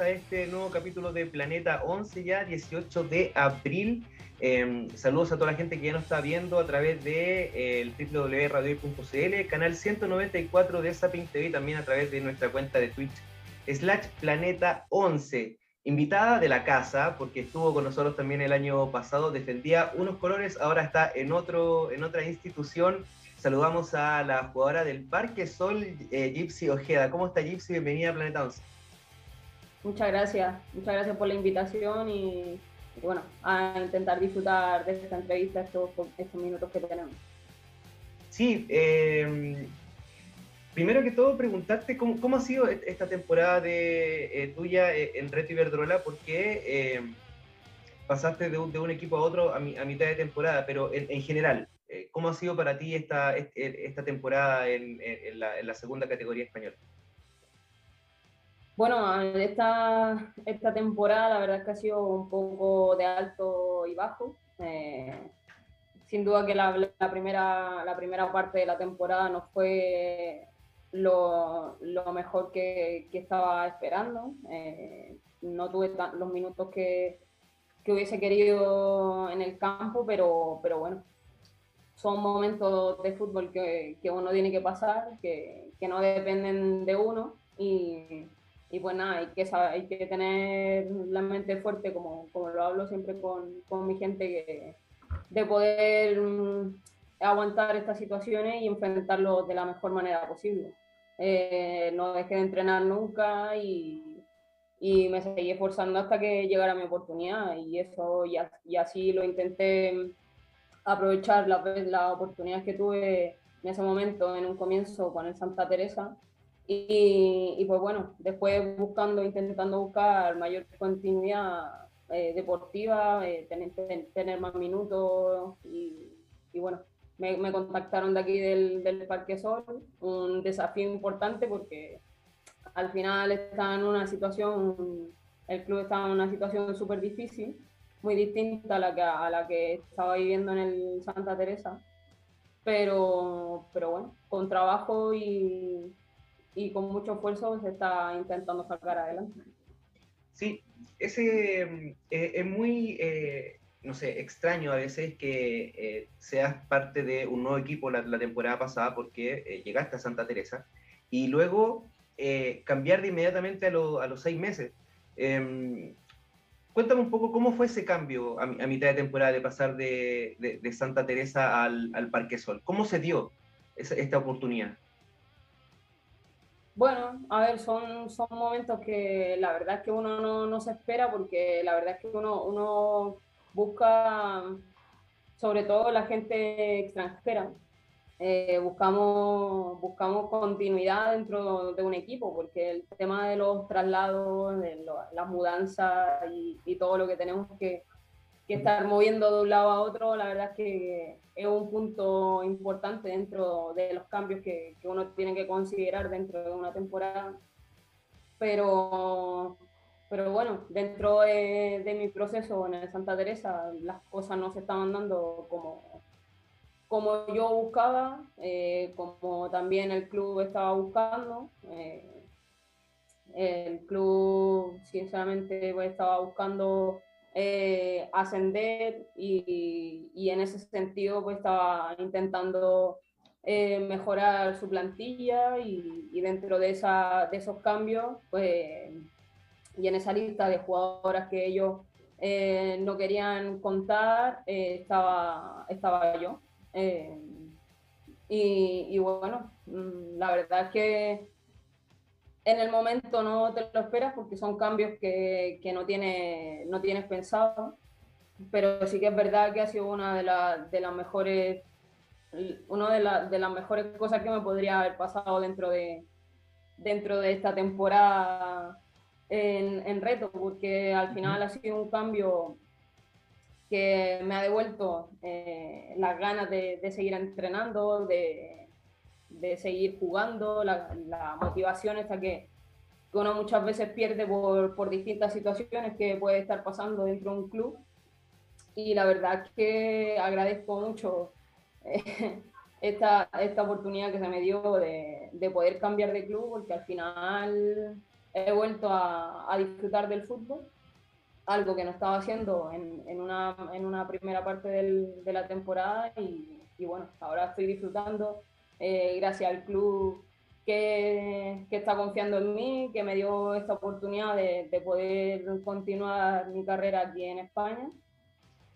A este nuevo capítulo de Planeta 11, ya 18 de abril. Em, saludos a toda la gente que ya nos está viendo a través de eh, www.radio.cl, canal 194 de Sapin TV, también a través de nuestra cuenta de Twitch, slash Planeta 11. Invitada de la casa, porque estuvo con nosotros también el año pasado, defendía unos colores, ahora está en, otro, en otra institución Saludamos a la jugadora del Parque Sol, eh, Gypsy Ojeda. ¿Cómo está Gypsy? Bienvenida a Planeta 11. Muchas gracias, muchas gracias por la invitación y, bueno, a intentar disfrutar de esta entrevista estos, estos minutos que tenemos. Sí, eh, primero que todo preguntarte cómo, ha sido e-, esta temporada de, eh, tuya en Reto Iberdrola, porque pasaste de un, equipo a otro a, mitad de temporada, pero en general, eh, ¿Cómo ha sido para ti esta, esta temporada en, la, segunda categoría española? Bueno, esta, esta temporada la verdad es que ha sido un poco de alto y bajo. Eh, sin duda que la, primera, la primera parte de la temporada no fue lo, mejor que, estaba esperando. Eh, no tuve los minutos que, que, hubiese querido en el campo, pero, pero bueno, son momentos de fútbol que, que uno tiene que pasar, que, que, no dependen de uno y, y pues nada, hay que, saber, hay que tener la mente fuerte, como, como lo hablo siempre con, con mi gente, que, de poder mm, aguantar estas situaciones y enfrentarlo de la mejor manera posible. Eh, no dejé de entrenar nunca y, y, me seguí esforzando hasta que llegara mi oportunidad y eso y, y así lo intenté aprovechar la, la oportunidad que tuve en ese momento, en un comienzo con el Santa Teresa. Y, pues bueno, después buscando, intentando buscar mayor continuidad eh, deportiva, eh, tener, tener, más minutos y, bueno, me, me, contactaron de aquí del, del, Parque Sol, un desafío importante porque al final está en una situación, el club está en una situación súper difícil muy distinta a la que, a la que estaba viviendo en el Santa Teresa. Pero, pero bueno, con trabajo y, y con mucho esfuerzo se está intentando sacar adelante. Sí, ese eh, es muy, eh, no sé, extraño a veces que eh, seas parte de un nuevo equipo la, la temporada pasada porque llegaste a Santa Teresa y luego cambiar de inmediatamente a, a los seis meses. Em, Cuéntame un poco cómo fue ese cambio a, mitad de temporada de pasar de, Santa Teresa al, Parque Sol. ¿Cómo se dio esta oportunidad? Bueno, a ver, son, son momentos que la verdad es que uno no, se espera porque la verdad es que uno, uno busca, sobre todo la gente extranjera, eh, buscamos, buscamos continuidad dentro de un equipo, porque el tema de los traslados, de las mudanzas y, todo lo que tenemos que, que, estar moviendo de un lado a otro, la verdad es que es un punto importante dentro de los cambios que, que uno tiene que considerar dentro de una temporada. Pero, pero bueno, dentro de, de mi proceso en el Santa Teresa, las cosas no se estaban dando como como yo buscaba, eh, como también el club estaba buscando. Eh, el club, sinceramente, pues, estaba buscando eh, ascender y, y, en ese sentido pues, estaba intentando mejorar su plantilla y, y dentro de, esa, de, esos cambios pues, y en esa lista de jugadoras que ellos no querían contar estaba, estaba yo. Eh, y, bueno, mm, la verdad es que en el momento no te lo esperas porque son cambios que, que no, tiene, no tienes pensado, pero sí que es verdad que ha sido una de, de las mejores una de, de, las mejores cosas que me podría haber pasado dentro de, dentro de esta temporada en, en reto, porque al final ha sido un cambio que me ha devuelto eh, las ganas de, de, seguir entrenando, de, de seguir jugando, la, la, motivación esta que uno muchas veces pierde por, por distintas situaciones que puede estar pasando dentro de un club. Y la verdad es que agradezco mucho esta, esta oportunidad que se me dio de, de, poder cambiar de club, porque al final he vuelto a, a disfrutar del fútbol, algo que no estaba haciendo en, en, una, en una, primera parte del, de la temporada y, y, bueno, ahora estoy disfrutando eh, gracias al club que, que, está confiando en mí, que me dio esta oportunidad de, de poder continuar mi carrera aquí en España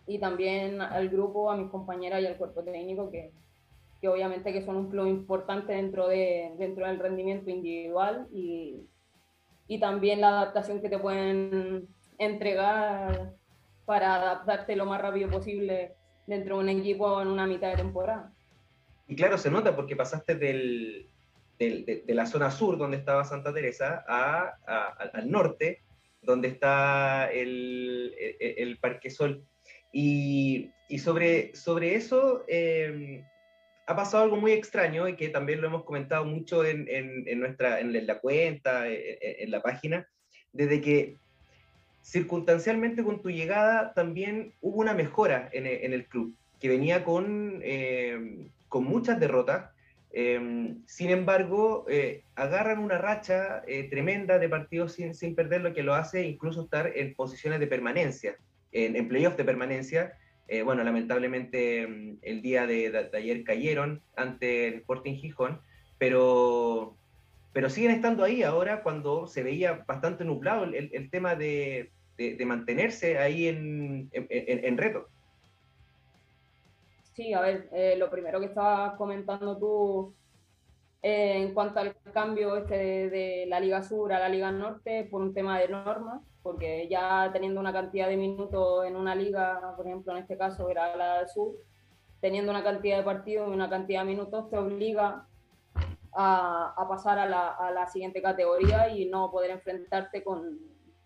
y también al grupo, a mis compañeras y al cuerpo técnico que, que obviamente que son un plus importante dentro, de, dentro del rendimiento individual y, y también la adaptación que te pueden entregar para adaptarte lo más rápido posible dentro de un equipo en una mitad de temporada. Y claro, se nota porque pasaste del, de, la zona sur, donde estaba Santa Teresa, a, al norte, donde está el, el, el Parque Sol. Y, sobre, sobre eso eh, ha pasado algo muy extraño y que también lo hemos comentado mucho en, en, nuestra, en la cuenta, en, en, la página, desde que circunstancialmente con tu llegada también hubo una mejora en, el club, que venía con, eh, con muchas derrotas. Eh, sin embargo, eh, agarran una racha tremenda de partidos sin, sin perder, lo que lo hace incluso estar en posiciones de permanencia en, en playoff de permanencia. Eh, bueno, lamentablemente mm, el día de, de, ayer cayeron ante el Sporting Gijón, pero, pero siguen estando ahí ahora cuando se veía bastante nublado el, el tema de, de, de, mantenerse ahí en, en, en, reto. Sí, a ver, eh, lo primero que estabas comentando tú eh, en cuanto al cambio este de, de, la Liga Sur a la Liga Norte por un tema de normas, porque ya teniendo una cantidad de minutos en una liga, por ejemplo, en este caso era la del sur, teniendo una cantidad de partidos y una cantidad de minutos, te obliga a, a pasar a la, a la, siguiente categoría y no poder enfrentarte con,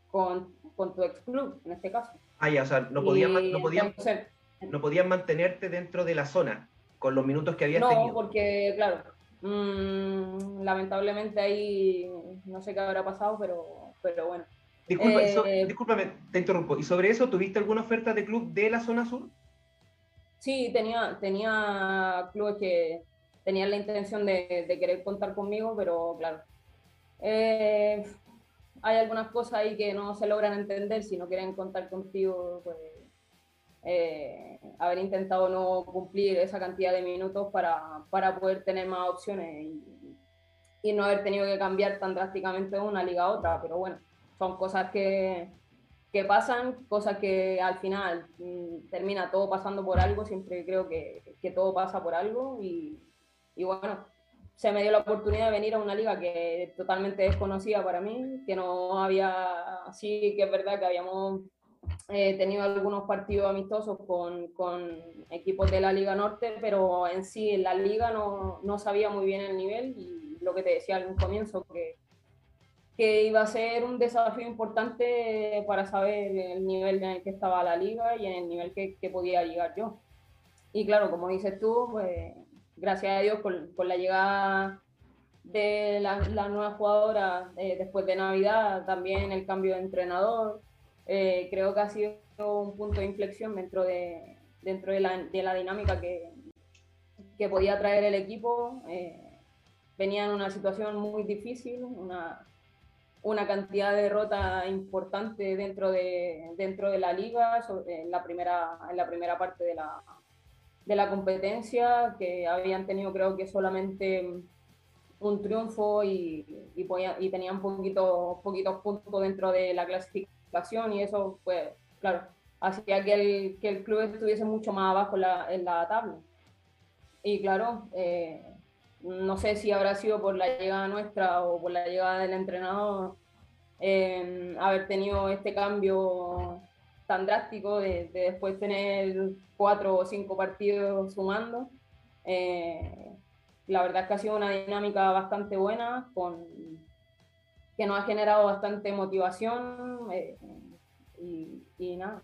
con, con, tu ex club, en este caso. Ah, ya, o sea, no podían, no podían, entonces, no podían mantenerte dentro de la zona con los minutos que habías no, tenido. No, porque, claro, mmm, lamentablemente ahí no sé qué habrá pasado, pero, pero bueno. Disculpa, eh, so, discúlpame, te interrumpo. ¿Y sobre eso tuviste alguna oferta de club de la zona sur? Sí, tenía, tenía clubes que tenían la intención de, de querer contar conmigo, pero claro, eh, hay algunas cosas ahí que no se logran entender si no quieren contar contigo, pues eh, haber intentado no cumplir esa cantidad de minutos para, para poder tener más opciones y, y, no haber tenido que cambiar tan drásticamente de una liga a otra, pero bueno son cosas que, que pasan, cosas que al final mmm, termina todo pasando por algo, siempre creo que, que todo pasa por algo. Y, y, bueno, se me dio la oportunidad de venir a una liga que totalmente desconocida para mí, que no había, sí que es verdad que habíamos eh, tenido algunos partidos amistosos con, con, equipos de la Liga Norte, pero en sí en la liga no, no sabía muy bien el nivel y lo que te decía al comienzo, que que iba a ser un desafío importante para saber el nivel en el que estaba la liga y en el nivel que, que podía llegar yo. Y claro, como dices tú, pues gracias a Dios con, con la llegada de la, la nueva jugadora eh, después de Navidad, también el cambio de entrenador, eh, creo que ha sido un punto de inflexión dentro de, dentro de, la, dinámica que, que podía traer el equipo. Eh, venía en una situación muy difícil, una, una cantidad de derrotas importante dentro de, dentro de la liga, en la primera, en la primera parte de la, de la competencia, que habían tenido creo que solamente un triunfo y, y, podía, y tenían poquitos puntos dentro de la clasificación y eso, pues, claro, hacía que el, que el club estuviese mucho más abajo la, en la tabla. Y claro, eh, no sé si habrá sido por la llegada nuestra o por la llegada del entrenador, eh, haber tenido este cambio tan drástico de, después tener cuatro o cinco partidos sumando. Eh, la verdad es que ha sido una dinámica bastante buena, con, que nos ha generado bastante motivación eh, y, nada.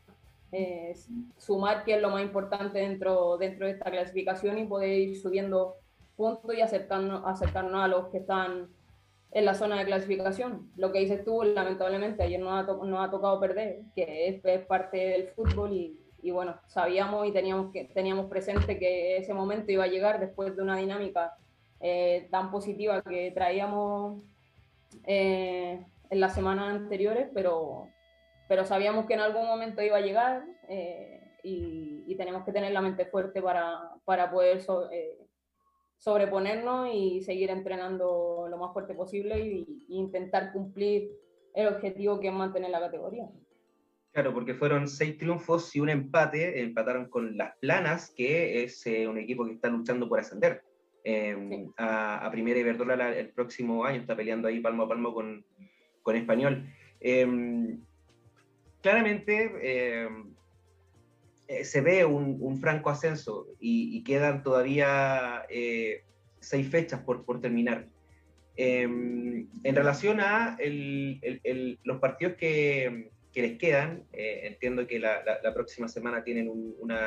sumar que es lo más importante dentro, dentro de esta clasificación y poder ir subiendo puntos y acercarnos, acercarnos a los que están en la zona de clasificación. Lo que dices tú, lamentablemente, ayer nos ha, nos ha tocado perder, que es, parte del fútbol y, y, bueno, sabíamos y teníamos, que, teníamos presente que ese momento iba a llegar después de una dinámica eh, tan positiva que traíamos eh, en las semanas anteriores, pero, pero sabíamos que en algún momento iba a llegar eh, y, y, tenemos que tener la mente fuerte para, para poder sobreponernos y seguir entrenando lo más fuerte posible e intentar cumplir el objetivo que es mantener la categoría. Claro, porque fueron seis triunfos y un empate, empataron con Las Planas, que es eh, un equipo que está luchando por ascender em, a, Primera Iberdrola el próximo año, está peleando ahí palmo a palmo con, con Español. Em, claramente, em, eh, se ve un, franco ascenso y, quedan todavía eh, seis fechas por, por terminar. En relación a los partidos que, que les quedan, eh, entiendo que la, la, próxima semana tienen un, una,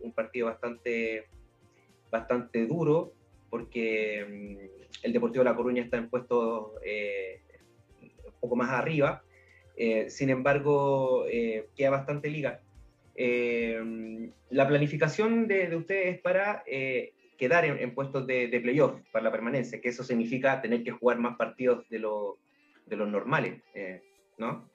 un, partido bastante, bastante duro, porque em, el Deportivo de La Coruña está en puesto un poco más arriba. sin embargo, queda bastante liga. Eh, la planificación de, ustedes es para eh, quedar en, puestos de, playoff para la permanencia, que eso significa tener que jugar más partidos de, lo, de los normales, eh, ¿no?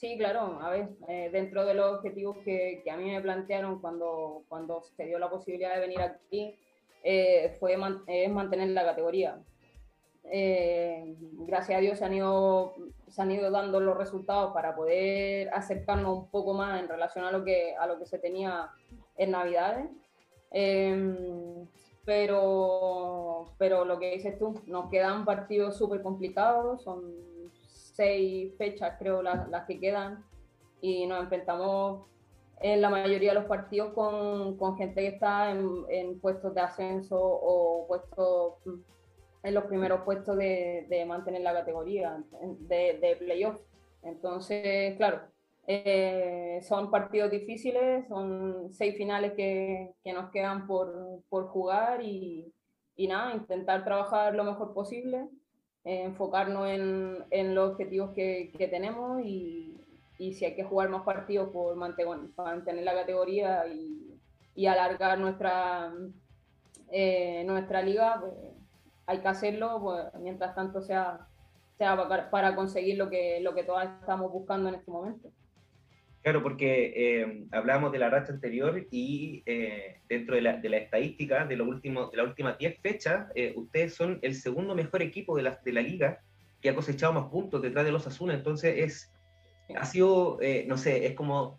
Sí, claro. A ver, dentro de los objetivos que, que, a mí me plantearon cuando, cuando se dio la posibilidad de venir aquí, fue es mantener la categoría. gracias a Dios se han ido se han ido dando los resultados para poder acercarnos un poco más en relación a lo que, a lo que se tenía en Navidades. Em, pero, pero lo que dices tú, nos quedan partidos súper complicados, son seis fechas creo las, las, que quedan y nos enfrentamos en la mayoría de los partidos con, con gente que está en, en, puestos de ascenso o puestos en los primeros puestos de, de mantener la categoría de, de playoff. Entonces, claro, eh, son partidos difíciles, son seis finales que, que nos quedan por, por jugar y, y, nada, intentar trabajar lo mejor posible, eh, enfocarnos en, en, los objetivos que, que tenemos y, y, si hay que jugar más partidos por mantener, mantener la categoría y, y alargar nuestra, eh, nuestra liga, pues hay que hacerlo, pues, mientras tanto sea, sea para conseguir lo que, lo que todas estamos buscando en este momento. Claro, porque eh, hablamos de la racha anterior y eh, dentro de la, de la, estadística de, lo último, de las últimas 10 fechas, eh, ustedes son el segundo mejor equipo de la, de la liga que ha cosechado más puntos detrás de los Asuna. Entonces, es, ha sido, no sé, es como,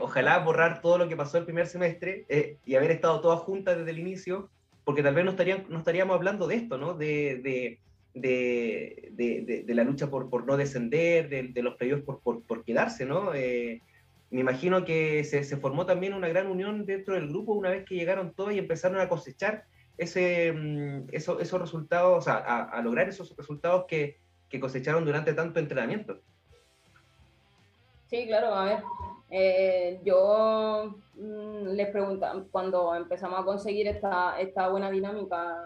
ojalá borrar todo lo que pasó el primer semestre y haber estado todas juntas desde el inicio porque tal vez no, estarían, no estaríamos hablando de esto, ¿no? De, de, de la lucha por, por, no descender, de, los playoffs por, por, quedarse, ¿no? Eh, me imagino que se, se, formó también una gran unión dentro del grupo una vez que llegaron todos y empezaron a cosechar ese, mm, eso, esos resultados, a lograr esos resultados que, que, cosecharon durante tanto entrenamiento. Sí, claro, a ver, eh, yo mm, les preguntaba, cuando empezamos a conseguir esta, esta buena dinámica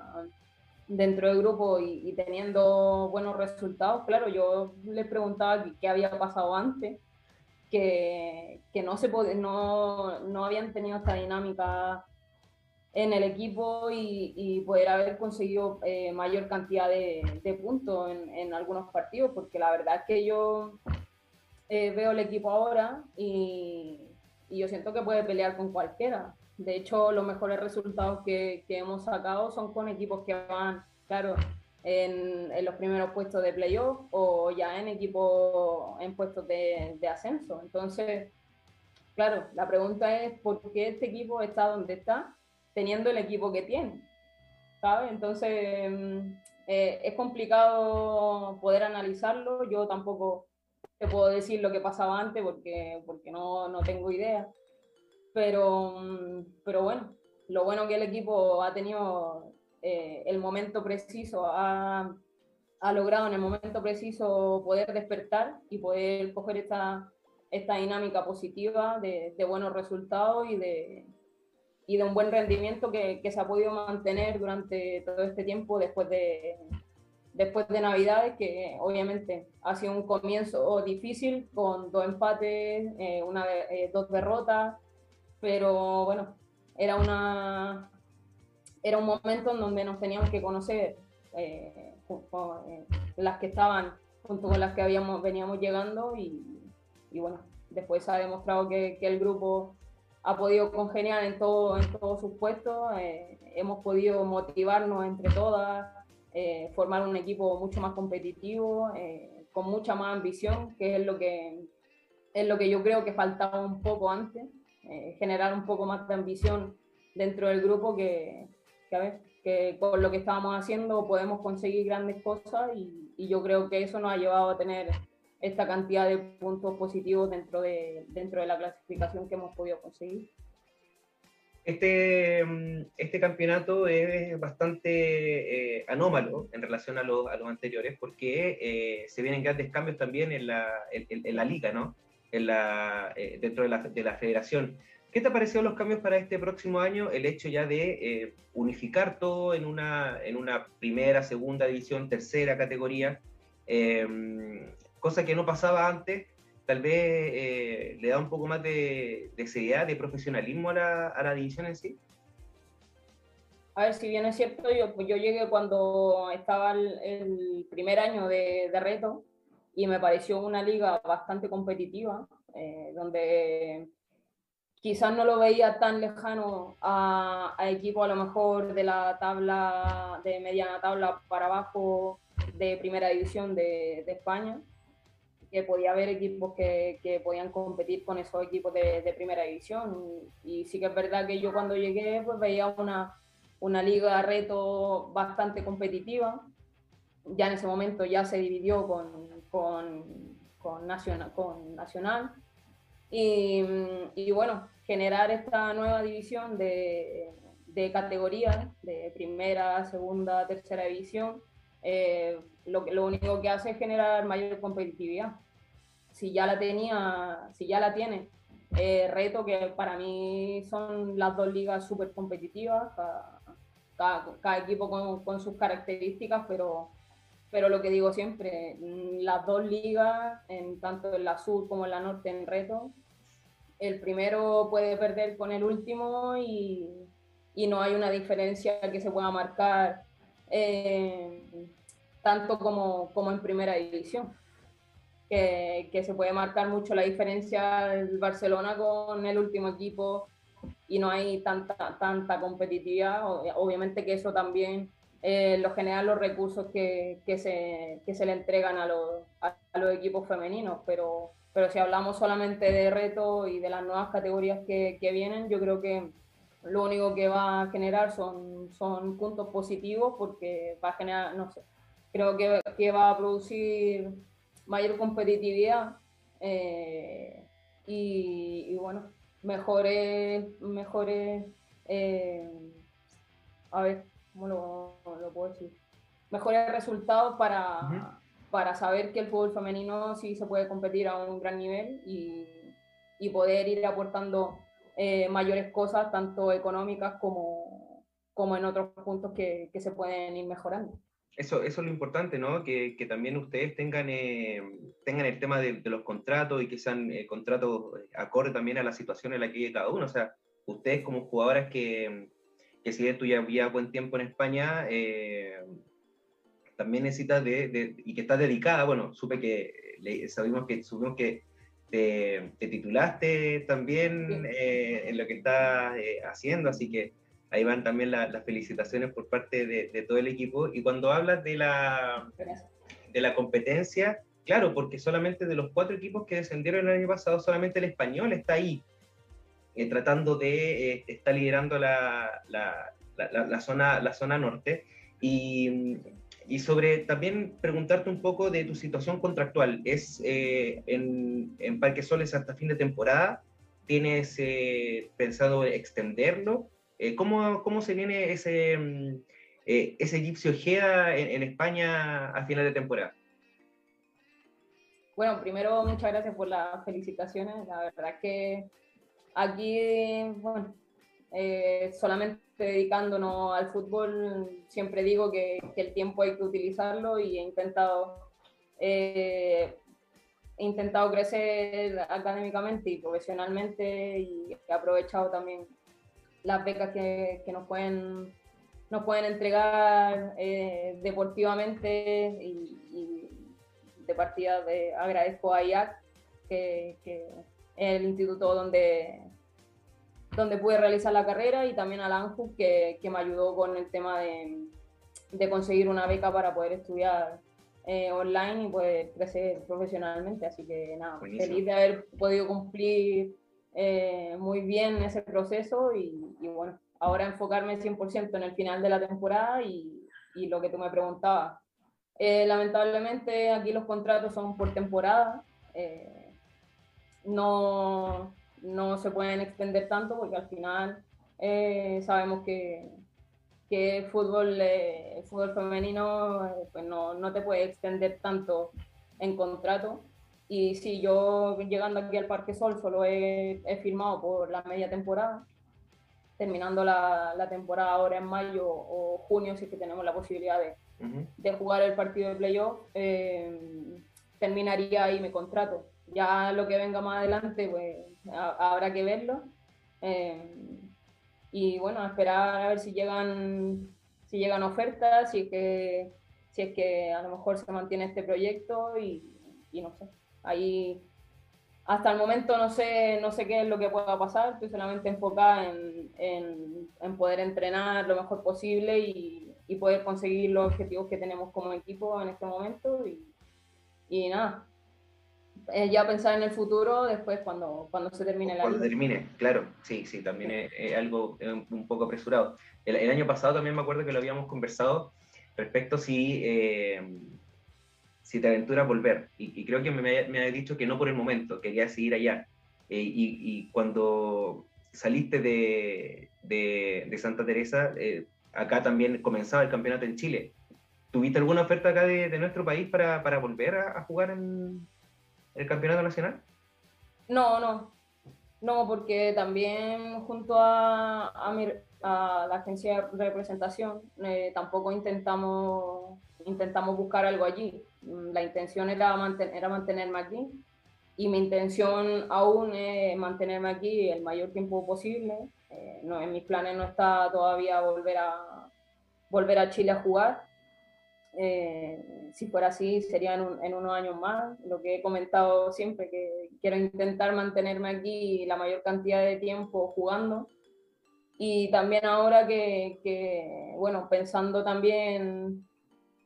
dentro del grupo y, teniendo buenos resultados, claro, yo les preguntaba qué había pasado antes, que, que no, se no, no habían tenido esta dinámica en el equipo y, poder haber conseguido eh, mayor cantidad de, puntos en, algunos partidos, porque la verdad es que yo eh, veo el equipo ahora y, yo siento que puede pelear con cualquiera. De hecho, los mejores resultados que, que hemos sacado son con equipos que van, claro, en, en los primeros puestos de playoff o ya en equipos en puestos de, ascenso. Entonces, claro, la pregunta es por qué este equipo está donde está teniendo el equipo que tiene. ¿sabes? Entonces mm, eh, es complicado poder analizarlo. Yo tampoco te puedo decir lo que pasaba antes porque, porque no, no tengo idea. Pero, pero bueno, lo bueno que el equipo ha tenido eh, el momento preciso, ha, ha, logrado en el momento preciso poder despertar y poder coger esta, esta dinámica positiva de, de buenos resultados y de, y de un buen rendimiento que, que, se ha podido mantener durante todo este tiempo después de, después de Navidades, que obviamente ha sido un comienzo difícil con dos empates, eh, una, eh, dos derrotas, pero bueno, era, una, era un momento en donde nos teníamos que conocer eh, las que estaban junto con las que habíamos, veníamos llegando y, y bueno, después ha demostrado que, el grupo ha podido congeniar en, todo, en todos sus puestos, hemos podido motivarnos entre todas, eh, formar un equipo mucho más competitivo, eh, con mucha más ambición, que es lo que, es lo que yo creo que faltaba un poco antes, eh, generar un poco más de ambición dentro del grupo que, que, a ver, que con lo que estábamos haciendo podemos conseguir grandes cosas y, yo creo que eso nos ha llevado a tener esta cantidad de puntos positivos dentro de, dentro de la clasificación que hemos podido conseguir. Este, mm, este campeonato es bastante eh, anómalo en relación a, los, a los anteriores porque eh, se vienen grandes cambios también en la, en la liga, ¿no? En la, eh, dentro de la, de la, federación. ¿Qué te parecieron los cambios para este próximo año? El hecho ya de eh, unificar todo en una, en una primera, segunda división, tercera categoría, cosa que no pasaba antes tal vez eh, le da un poco más de, de, seriedad, de profesionalismo a la, a la, división en sí? A ver, si bien es cierto, yo, pues yo llegué cuando estaba el, el primer año de, de, reto y me pareció una liga bastante competitiva, eh, donde quizás no lo veía tan lejano a, a equipos a lo mejor de la tabla, de mediana tabla para abajo de primera división de, España que podía haber equipos que, que podían competir con esos equipos de, de, primera división. Y sí que es verdad que yo cuando llegué pues veía una, una liga reto bastante competitiva. Ya en ese momento ya se dividió con, con, con, nacional, con nacional. Y, y, bueno, generar esta nueva división de, de categorías, de primera, segunda, tercera división, eh, lo, lo único que hace es generar mayor competitividad. Si ya la tenía, si ya la tiene, eh, reto que para mí son las dos ligas súper competitivas, cada, cada, equipo con, con, sus características, pero, pero lo que digo siempre, las dos ligas, en, tanto en la sur como en la norte, en reto, el primero puede perder con el último y, y no hay una diferencia que se pueda marcar. Eh, tanto como, como en primera división. Que, que, se puede marcar mucho la diferencia del Barcelona con el último equipo y no hay tanta, tanta competitividad. Obviamente que eso también eh, lo generan los recursos que, que, se, que se le entregan a los, a, los equipos femeninos, pero, pero si hablamos solamente de reto y de las nuevas categorías que, que vienen, yo creo que lo único que va a generar son, son puntos positivos porque va a generar, no sé, creo que, que va a producir mayor competitividad eh, y, y, bueno, mejores, mejores eh, a ver, ¿cómo lo, lo, puedo decir? Mejores resultados para, uh -huh. para saber que el fútbol femenino sí se puede competir a un gran nivel y, y poder ir aportando eh, mayores cosas, tanto económicas como, como en otros puntos que, que se pueden ir mejorando eso, eso es lo importante, ¿no? Que, que también ustedes tengan, eh, tengan el tema de, de, los contratos y que sean eh, contratos acorde también a la situación en la que vive cada uno. O sea, ustedes como jugadoras que, que si tú ya había buen tiempo en España, eh, también necesitas de, de, y que estás dedicada, bueno, supe que, le, sabemos que, supimos que te, te titulaste también eh, en lo que estás eh, haciendo, así que ahí van también la, las felicitaciones por parte de, de, todo el equipo. Y cuando hablas de la, de la competencia, claro, porque solamente de los cuatro equipos que descendieron el año pasado, solamente el español está ahí, eh, tratando de, eh, está liderando la, la, la, zona, la zona norte. Y, y, sobre también preguntarte un poco de tu situación contractual. ¿Es eh, en, en Parque Soles hasta fin de temporada? ¿Tienes eh, pensado extenderlo? Eh, ¿cómo, ¿cómo, se viene ese, mm, ese Gipsy Ojeda en, en España a final de temporada? Bueno, primero muchas gracias por las felicitaciones. La verdad que aquí, bueno, eh, solamente dedicándonos al fútbol, siempre digo que, el tiempo hay que utilizarlo y he intentado, eh, intentado crecer académicamente y profesionalmente y he aprovechado también las becas que, nos pueden nos pueden entregar eh, deportivamente y, de partida de, agradezco a IAC que, que el instituto donde donde pude realizar la carrera y también a la que, que me ayudó con el tema de, de, conseguir una beca para poder estudiar eh, online y poder crecer profesionalmente. Así que nada, feliz de haber podido cumplir eh, muy bien ese proceso y, y, bueno, ahora enfocarme 100% en el final de la temporada y, y lo que tú me preguntabas. Eh, lamentablemente aquí los contratos son por temporada. No, no se pueden extender tanto porque al final eh, sabemos que, que el fútbol, eh, fútbol femenino eh, pues no, no, te puede extender tanto en contrato. Y si yo llegando aquí al Parque Sol solo he, he firmado por la media temporada, terminando la, la, temporada ahora en mayo o junio, si es que tenemos la posibilidad de, de jugar el partido de playoff, terminaría ahí mi contrato. Ya lo que venga más adelante, pues habrá que verlo. Eh, y bueno, esperar a ver si llegan, si llegan ofertas, si es que, si es que a lo mejor se mantiene este proyecto y, y no sé. Ahí hasta el momento no sé, no sé qué es lo que pueda pasar, estoy solamente enfocada en, en, en poder entrenar lo mejor posible y, y, poder conseguir los objetivos que tenemos como equipo en este momento. Y, y nada, eh, ya pensar en el futuro después cuando, cuando se termine la Cuando termine, claro, sí, sí, también es, algo un poco apresurado. El, año pasado también me acuerdo que lo habíamos conversado respecto si, eh, si te aventuras volver. Y, creo que me, me habías dicho que no por el momento, querías seguir allá. Eh, y, y, cuando saliste de, de, de Santa Teresa, acá también comenzaba el campeonato en Chile. ¿Tuviste alguna oferta acá de, de nuestro país para, para volver a, a jugar en, el campeonato nacional? No, no. No, porque también junto a, a, a la agencia de representación eh, tampoco intentamos, intentamos buscar algo allí. La intención era, era mantenerme aquí y mi intención aún es mantenerme aquí el mayor tiempo posible. Eh, no, en mis planes no está todavía volver a, volver a Chile a jugar, eh, si fuera así, sería en, unos años más. Lo que he comentado siempre, que quiero intentar mantenerme aquí la mayor cantidad de tiempo jugando. Y también ahora que, que bueno, pensando también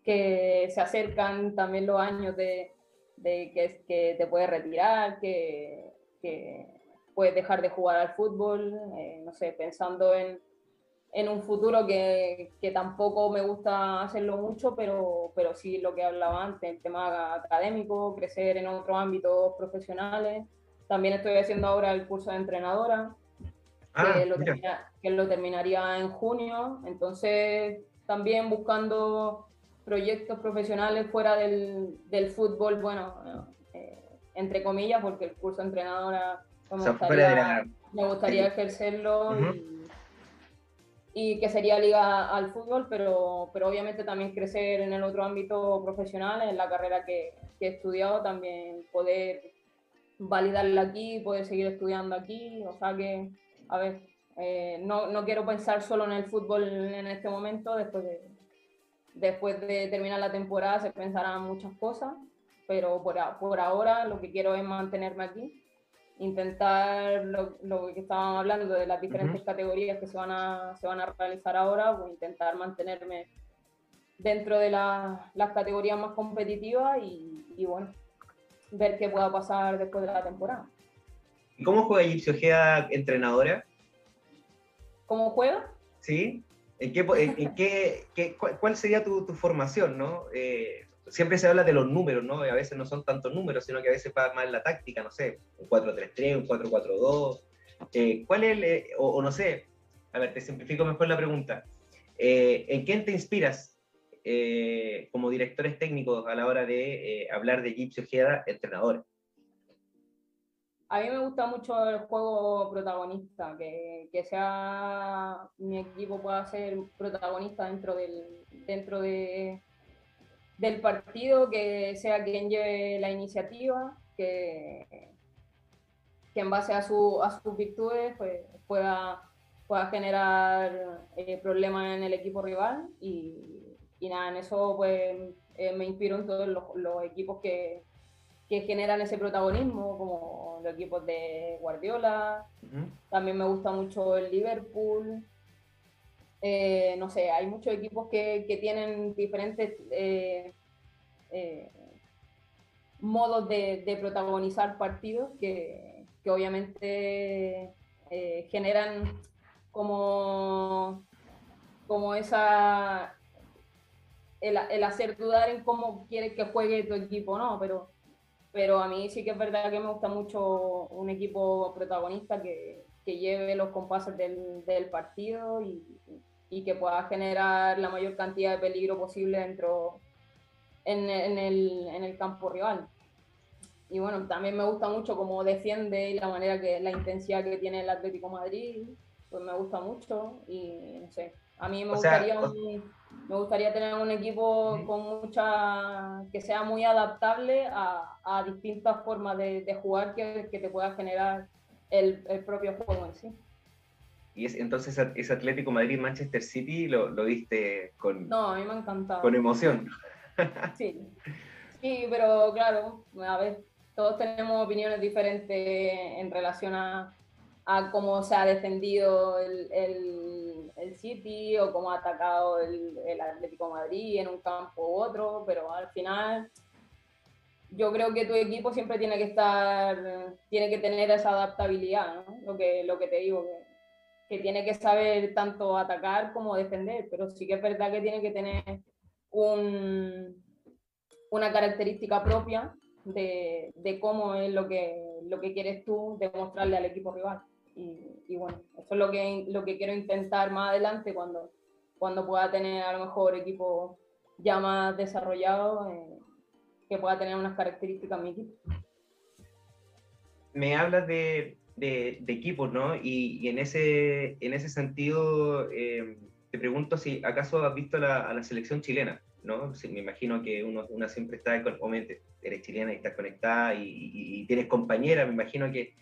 que se acercan también los años de, de que, que, te puedes retirar, que, que, puedes dejar de jugar al fútbol, eh, no sé, pensando en, en un futuro que, que, tampoco me gusta hacerlo mucho, pero, pero sí lo que hablaba antes, el tema académico, crecer en otros ámbitos profesionales. También estoy haciendo ahora el curso de entrenadora, ah, que, lo que, lo terminaría en junio. Entonces, también buscando proyectos profesionales fuera del, del fútbol, bueno, eh, entre comillas, porque el curso de entrenadora me, gustaría, me gustaría ejercerlo y que sería liga al fútbol, pero, pero obviamente también crecer en el otro ámbito profesional, en la carrera que, que he estudiado, también poder validarla aquí, poder seguir estudiando aquí, o sea que, a ver, eh, no, no, quiero pensar solo en el fútbol en este momento, después de, después de terminar la temporada se pensarán muchas cosas, pero por, por ahora lo que quiero es mantenerme aquí intentar lo, lo, que estábamos hablando de las diferentes categorías que se van, a, se van a realizar ahora, pues intentar mantenerme dentro de la, las categorías más competitivas y, y, bueno, ver qué pueda pasar después de la temporada. ¿Y cómo juega Gipsy Ojeda entrenadora? ¿Cómo juega? Sí. ¿En qué, qué, cuál, sería tu, tu formación, no? Eh, siempre se habla de los números, ¿no? a veces no son tantos números, sino que a veces va más la táctica, no sé, un 4-3-3, un 4-4-2. Eh, ¿Cuál es, el, o, no sé, a ver, te simplifico mejor la pregunta. ¿En quién te inspiras como directores técnicos a la hora de hablar de Gipsy Ojeda, entrenador? A mí me gusta mucho el juego protagonista, que, que, sea mi equipo pueda ser protagonista dentro del, dentro de, del partido, que sea quien lleve la iniciativa, que, que en base a, su, a sus virtudes pues, pueda, pueda generar eh, problemas en el equipo rival y, y, nada, en eso pues eh, me inspiro en todos los, los equipos que, que generan ese protagonismo, como los equipos de Guardiola. También me gusta mucho el Liverpool. Eh, no sé, hay muchos equipos que, que tienen diferentes eh, eh, modos de, protagonizar partidos que, que obviamente generan como, como esa el, el, hacer dudar en cómo quieres que juegue tu equipo, ¿no? Pero pero a mí sí que es verdad que me gusta mucho un equipo protagonista que, que lleve los compases del, del partido y, y, que pueda generar la mayor cantidad de peligro posible dentro en, en, el, en el campo rival. Y bueno, también me gusta mucho cómo defiende y la manera que, la intensidad que tiene el Atlético Madrid, pues me gusta mucho y no sé, a mí me gustaría un me gustaría tener un equipo con mucha que sea muy adaptable a, a distintas formas de, de jugar que, que, te pueda generar el, el, propio juego en sí. Y es, entonces ese Atlético Madrid-Manchester City lo, lo viste con... No, a mí me ha encantado. Con emoción. Sí, sí, pero claro, a ver, todos tenemos opiniones diferentes en relación a, a cómo se ha defendido el, el, el City o cómo ha atacado el, el, Atlético Madrid en un campo u otro, pero al final yo creo que tu equipo siempre tiene que estar, tiene que tener esa adaptabilidad, ¿no? lo, que, lo que te digo, que, que tiene que saber tanto atacar como defender, pero sí que es verdad que tiene que tener un, una característica propia de, cómo es lo que, lo que quieres tú demostrarle al equipo rival. Y, bueno, eso es lo que, lo que quiero intentar más adelante cuando, cuando pueda tener a lo mejor equipo ya más desarrollado, eh, que pueda tener unas características mi equipo. Me hablas de, de, de equipos, ¿no? Y, y, en, ese, en ese sentido, eh, te pregunto si acaso has visto la, a la selección chilena, ¿no? me imagino que uno, una siempre está, obviamente, eres chilena y estás conectada y, y, y tienes compañera, me imagino que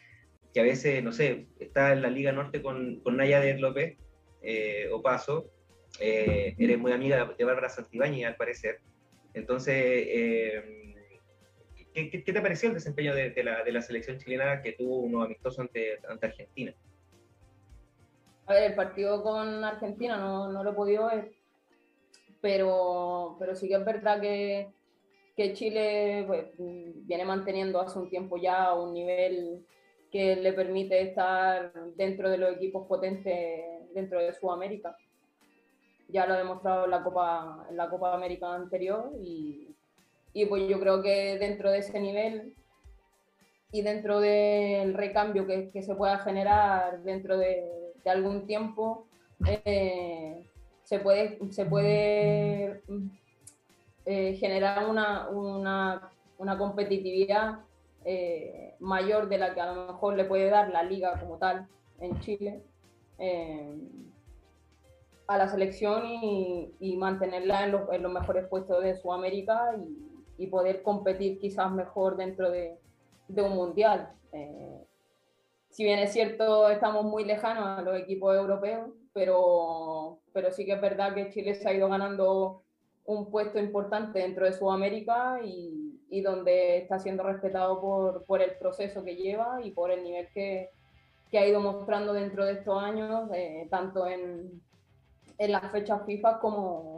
que a veces, no sé, está en la Liga Norte con, con Naya de López eh, o Paso, eh, eres muy amiga de Bárbara Santibáñez, al parecer. Entonces, eh, ¿qué, ¿qué, te pareció el desempeño de, de, la, de, la, selección chilena que tuvo uno amistoso ante, ante Argentina? A ver, el partido con Argentina no, no lo he podido ver, pero, pero sí que es verdad que, que Chile pues, viene manteniendo hace un tiempo ya un nivel que le permite estar dentro de los equipos potentes dentro de Sudamérica. Ya lo ha demostrado en la Copa, en la Copa América anterior y, y pues yo creo que dentro de ese nivel y dentro del recambio que, se pueda generar dentro de, algún tiempo, eh, se puede, se puede eh, generar una, una, competitividad eh, mayor de la que a lo mejor le puede dar la liga como tal en Chile a la selección y, y mantenerla en los, en los, mejores puestos de Sudamérica y, y, poder competir quizás mejor dentro de, de un mundial. Eh, si bien es cierto, estamos muy lejanos a los equipos europeos, pero, pero sí que es verdad que Chile se ha ido ganando un puesto importante dentro de Sudamérica y, y donde está siendo respetado por, por, el proceso que lleva y por el nivel que, que ha ido mostrando dentro de estos años, eh, tanto en, en las fechas FIFA como,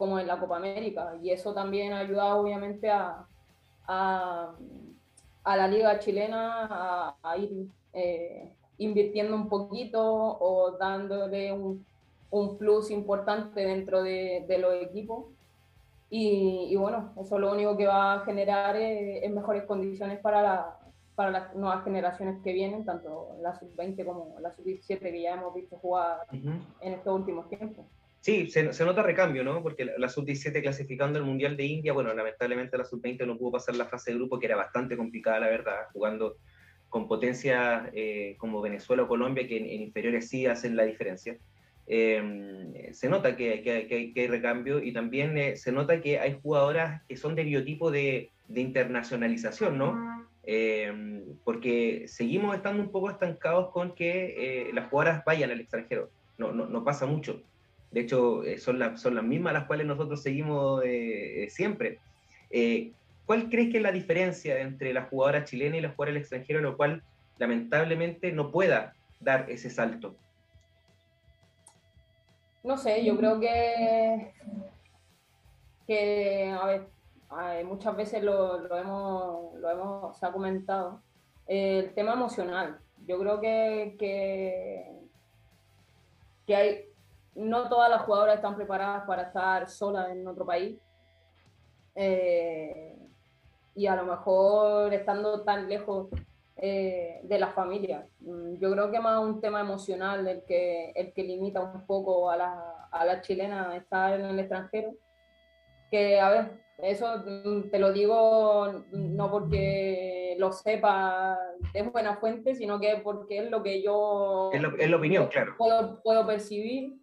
como en la Copa América. Y eso también ha ayudado obviamente a, a, a la liga chilena a, a ir eh, invirtiendo un poquito o dándole un, un plus importante dentro de, de los equipos. Y, y, bueno, eso lo único que va a generar es, mejores condiciones para, la, para las nuevas generaciones que vienen, tanto la sub-20 como la sub-17 que ya hemos visto jugar en estos últimos tiempos. Sí, se, se, nota recambio, ¿no? Porque la, la sub-17 clasificando el Mundial de India, bueno, lamentablemente la sub-20 no pudo pasar la fase de grupo, que era bastante complicada, la verdad, jugando con potencias eh, como Venezuela o Colombia, que en, en, inferiores sí hacen la diferencia. Eh, se nota que, que, que, que, hay recambio y también eh, se nota que hay jugadoras que son de biotipo de, de internacionalización, ¿no? Eh, porque seguimos estando un poco estancados con que eh, las jugadoras vayan al extranjero. No, no, no pasa mucho. De hecho, eh, son, la, son las mismas las cuales nosotros seguimos siempre. ¿Cuál crees que es la diferencia entre la jugadora chilena y la jugadora del extranjero, lo cual lamentablemente no pueda dar ese salto? No sé, yo creo que, que a ver, muchas veces lo, hemos, lo hemos se ha comentado, el tema emocional. Yo creo que, que hay, no todas las jugadoras están preparadas para estar solas en otro país. Eh, y a lo mejor estando tan lejos eh, de la familia. Mm, yo creo que más un tema emocional el que, el que limita un poco a la, a la chilena estar en el extranjero. Que, a ver, eso mm, te lo digo no porque lo sepa de buena fuente, sino que porque es lo que yo... Es, lo, es la opinión, claro. Puedo, puedo percibir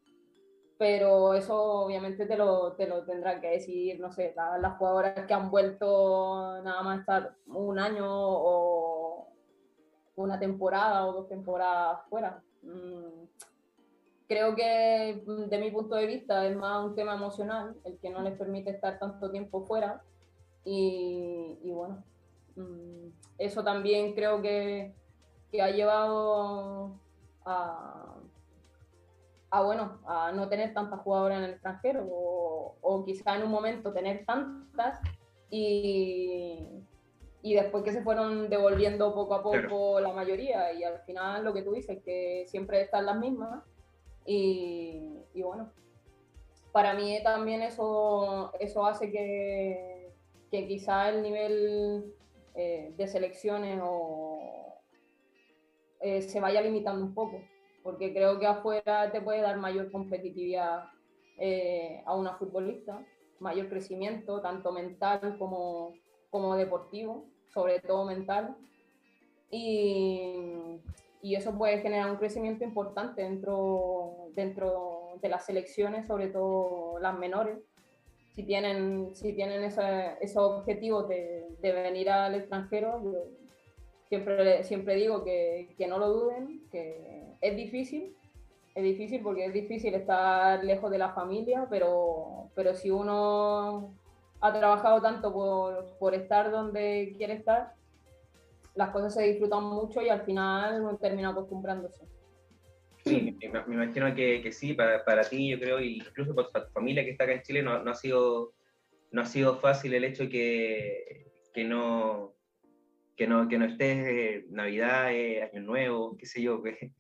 pero eso obviamente te lo, te lo tendrán que decir, no sé, las, las jugadoras que han vuelto nada más estar un año o una temporada o dos temporadas fuera. Mm, creo que mm, de mi punto de vista es más un tema emocional, el que no les permite estar tanto tiempo fuera. Y, y bueno, mm, eso también creo que, que ha llevado a, a, bueno, a no tener tantas jugadoras en el extranjero o, o quizá en un momento tener tantas y, y después que se fueron devolviendo poco a poco claro. la mayoría y al final lo que tú dices, que siempre están las mismas y, y bueno, para mí también eso, eso hace que, que quizá el nivel eh, de selecciones o, eh, se vaya limitando un poco porque creo que afuera te puede dar mayor competitividad eh, a una futbolista, mayor crecimiento, tanto mental como, como deportivo, sobre todo mental. Y, y, eso puede generar un crecimiento importante dentro, dentro de las selecciones, sobre todo las menores. Si tienen, si tienen ese, esos objetivos de, de venir al extranjero, yo siempre, siempre digo que, que no lo duden, que es difícil, es difícil porque es difícil estar lejos de la familia, pero, pero si uno ha trabajado tanto por, por estar donde quiere estar, las cosas se disfrutan mucho y al final uno termina acostumbrándose. Sí, me, imagino que, que, sí, para, para ti yo creo, incluso para tu familia que está acá en Chile, no, no, ha, sido, no ha sido fácil el hecho que, que no que no, que no estés eh, Navidad, eh, Año Nuevo, qué sé yo, que,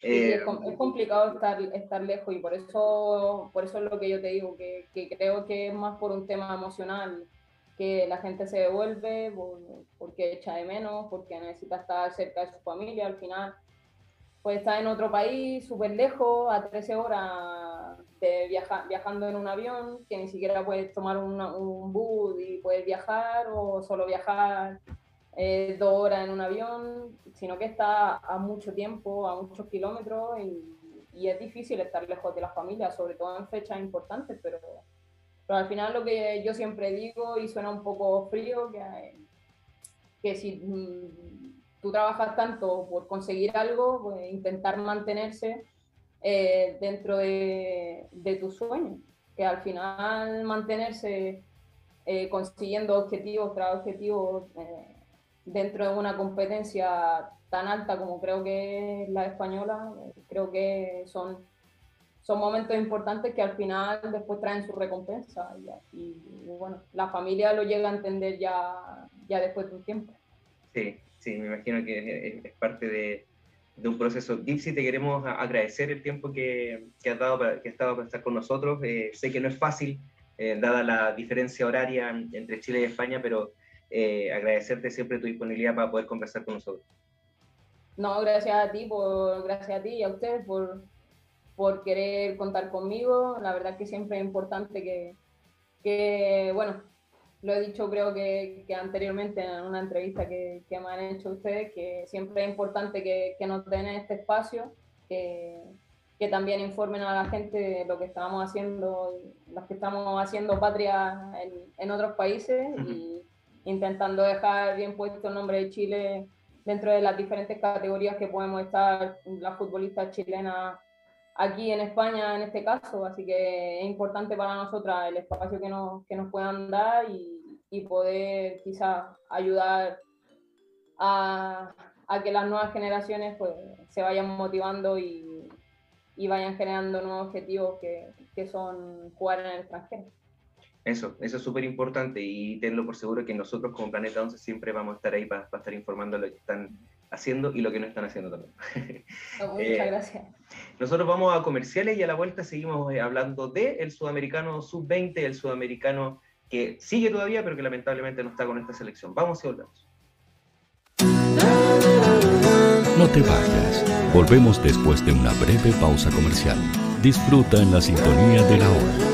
Sí, es, complicado estar, estar lejos y por eso, por eso es lo que yo te digo, que, que creo que es más por un tema emocional, que la gente se devuelve por, porque echa de menos, porque necesita estar cerca de su familia al final. Puede estar en otro país, súper lejos, a 13 horas de viaja, viajando en un avión, que ni siquiera puedes tomar una, un bus y puedes viajar o solo viajar eh, dos horas en un avión, sino que está a mucho tiempo, a muchos kilómetros y, y, es difícil estar lejos de la familia, sobre todo en fechas importantes, pero, pero al final lo que yo siempre digo y suena un poco frío, que, que si mm, tú trabajas tanto por conseguir algo, pues intentar mantenerse eh, dentro de, de tu sueño, que al final mantenerse eh, consiguiendo objetivos tras objetivos eh, dentro de una competencia tan alta como creo que es la española, creo que son, son momentos importantes que al final después traen su recompensa. Y, y, bueno, la familia lo llega a entender ya, ya después de un tiempo. Sí, sí, me imagino que es, es parte de, de un proceso. Gypsy, te queremos agradecer el tiempo que, que has dado para, que has estado para estar con nosotros. Eh, sé que no es fácil, eh, dada la diferencia horaria entre Chile y España, pero eh, agradecerte siempre tu disponibilidad para poder conversar con nosotros. No, gracias a ti, por, gracias a ti y a ustedes por, por querer contar conmigo. La verdad que siempre es importante que, que bueno, lo he dicho creo que, que, anteriormente en una entrevista que, que, me han hecho ustedes, que siempre es importante que, que nos den este espacio, que, que también informen a la gente de lo que estamos haciendo, los que estamos haciendo patria en, en otros países y intentando dejar bien puesto el nombre de Chile dentro de las diferentes categorías que podemos estar las futbolistas chilenas aquí en España en este caso, así que es importante para nosotras el espacio que nos, que nos puedan dar y, y poder quizás ayudar a, a, que las nuevas generaciones pues, se vayan motivando y, y vayan generando nuevos objetivos que, que son jugar en el extranjero. Eso, eso es súper importante y tenlo por seguro que nosotros como Planeta 11 siempre vamos a estar ahí para, para estar informando lo que están haciendo y lo que no están haciendo también. muchas eh, gracias. Nosotros vamos a comerciales y a la vuelta seguimos eh, hablando del el sudamericano sub-20, el sudamericano que sigue todavía, pero que lamentablemente no está con esta selección. Vamos y volvemos. No te vayas. Volvemos después de una breve pausa comercial. Disfruta en la sintonía de la hora.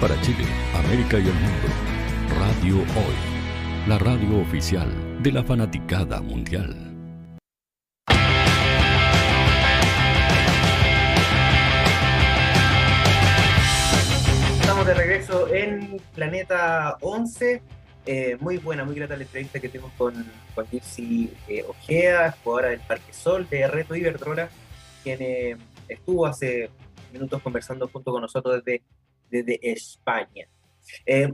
Para Chile, América y el mundo, Radio Hoy, la radio oficial de la fanaticada mundial. Estamos de regreso en Planeta 11. Eh, muy buena, muy grata la entrevista que tenemos con, con Gypsy eh, Ojea, jugadora del Parque Sol de Reto Iberdrola, quien eh, estuvo hace minutos conversando junto con nosotros desde desde España. Eh,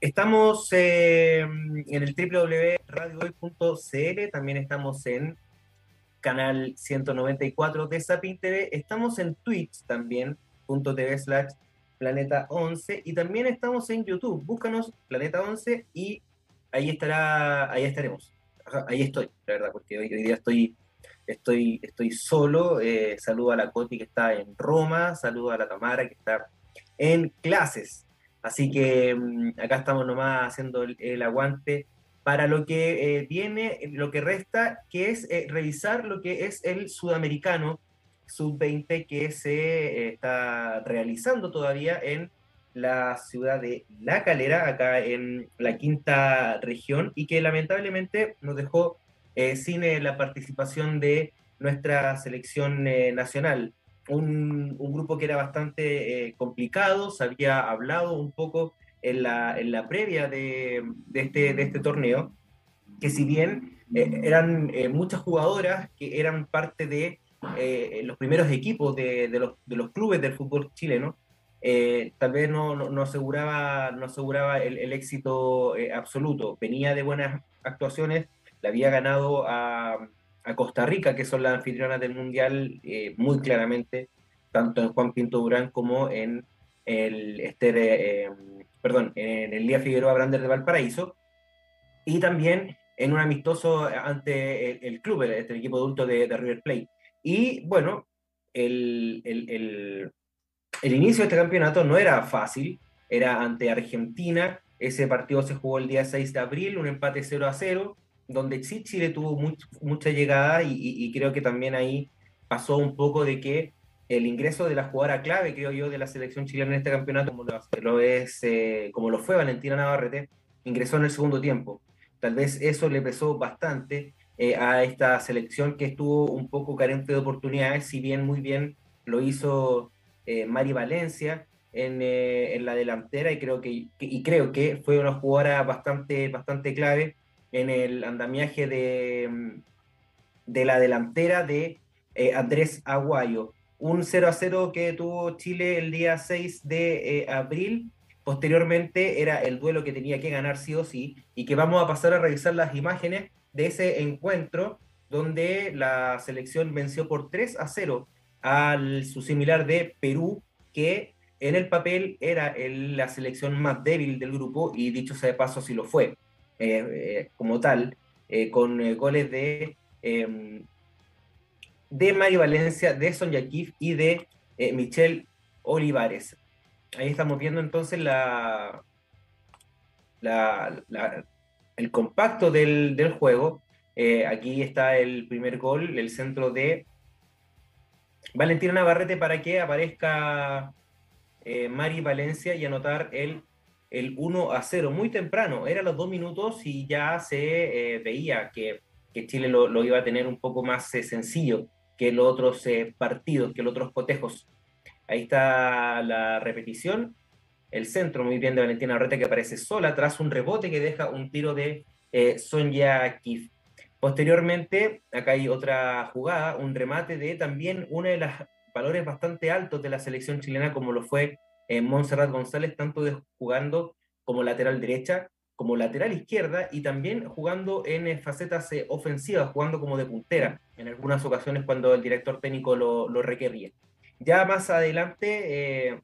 estamos eh, en el www.radiohoy.cl, también estamos en canal 194 de Sapin estamos en Twitch también, .tv slash Planeta 11, y también estamos en YouTube, búscanos Planeta 11 y ahí estará, ahí estaremos. Ahí estoy, la verdad, porque hoy, hoy día estoy, estoy, estoy solo. Eh, saludo a la Coti que está en Roma, saludo a la Tamara que está en clases. Así que mm, acá estamos nomás haciendo el, aguante para lo que eh, viene, lo que resta, que es eh, revisar lo que es el sudamericano sub-20 que se eh, está realizando todavía en la ciudad de La Calera, acá en la quinta región, y que lamentablemente nos dejó sin la participación de nuestra selección nacional un, grupo que era bastante eh, complicado, se había hablado un poco en la, en la previa de, de, este, de este torneo, que si bien eh, eran eh, muchas jugadoras que eran parte de los primeros equipos de, los, de, los, clubes del fútbol chileno, tal vez no, no, aseguraba, no aseguraba el, el éxito absoluto. Venía de buenas actuaciones, le había ganado a, a Costa Rica, que son las anfitrionas del Mundial, eh, muy claramente, tanto en Juan Pinto Durán como en el, este, eh, perdón, en el Día Figueroa Brander de Valparaíso, y también en un amistoso ante el, club, el, equipo adulto de, de, River Plate. Y bueno, el, el inicio de este campeonato no era fácil, era ante Argentina, ese partido se jugó el día 6 de abril, un empate 0 a 0, donde sí Chile tuvo mucha llegada y, creo que también ahí pasó un poco de que el ingreso de la jugadora clave, creo yo, de la selección chilena en este campeonato, como lo, es, eh, como lo fue Valentina Navarrete, ingresó en el segundo tiempo. Tal vez eso le pesó bastante eh, a esta selección que estuvo un poco carente de oportunidades, si bien muy bien lo hizo eh, Mari Valencia en, eh, en, la delantera y creo que, y creo que fue una jugadora bastante, bastante clave en el andamiaje de, de la delantera de Andrés Aguayo. Un 0 a 0 que tuvo Chile el día 6 de abril. Posteriormente era el duelo que tenía que ganar sí o sí, y que vamos a pasar a revisar las imágenes de ese encuentro donde la selección venció por 3 a 0 al su similar de Perú, que en el papel era la selección más débil del grupo y dicho sea de paso si lo fue eh, eh, como tal, eh, con goles de, em, de Mario Valencia, de Sonja Kif y de Michelle Olivares. Ahí estamos viendo entonces la, la, el compacto del, del juego. Aquí está el primer gol, el centro de Valentina Navarrete para que aparezca Mari Valencia y anotar el, el 1 a 0 muy temprano. Era los dos minutos y ya se eh, veía que, que Chile lo, iba a tener un poco más sencillo que los otros partidos, que los otros cotejos. Ahí está la repetición. El centro, muy bien, de Valentina Navarrete que aparece sola tras un rebote que deja un tiro de eh, Sonja Kif. Posteriormente, acá hay otra jugada, un remate de también uno de los valores bastante altos de la selección chilena, como lo fue eh, Montserrat González, tanto de jugando como lateral derecha, como lateral izquierda y también jugando en eh, facetas eh, ofensivas, jugando como de puntera, en algunas ocasiones cuando el director técnico lo, lo requería. Ya más adelante,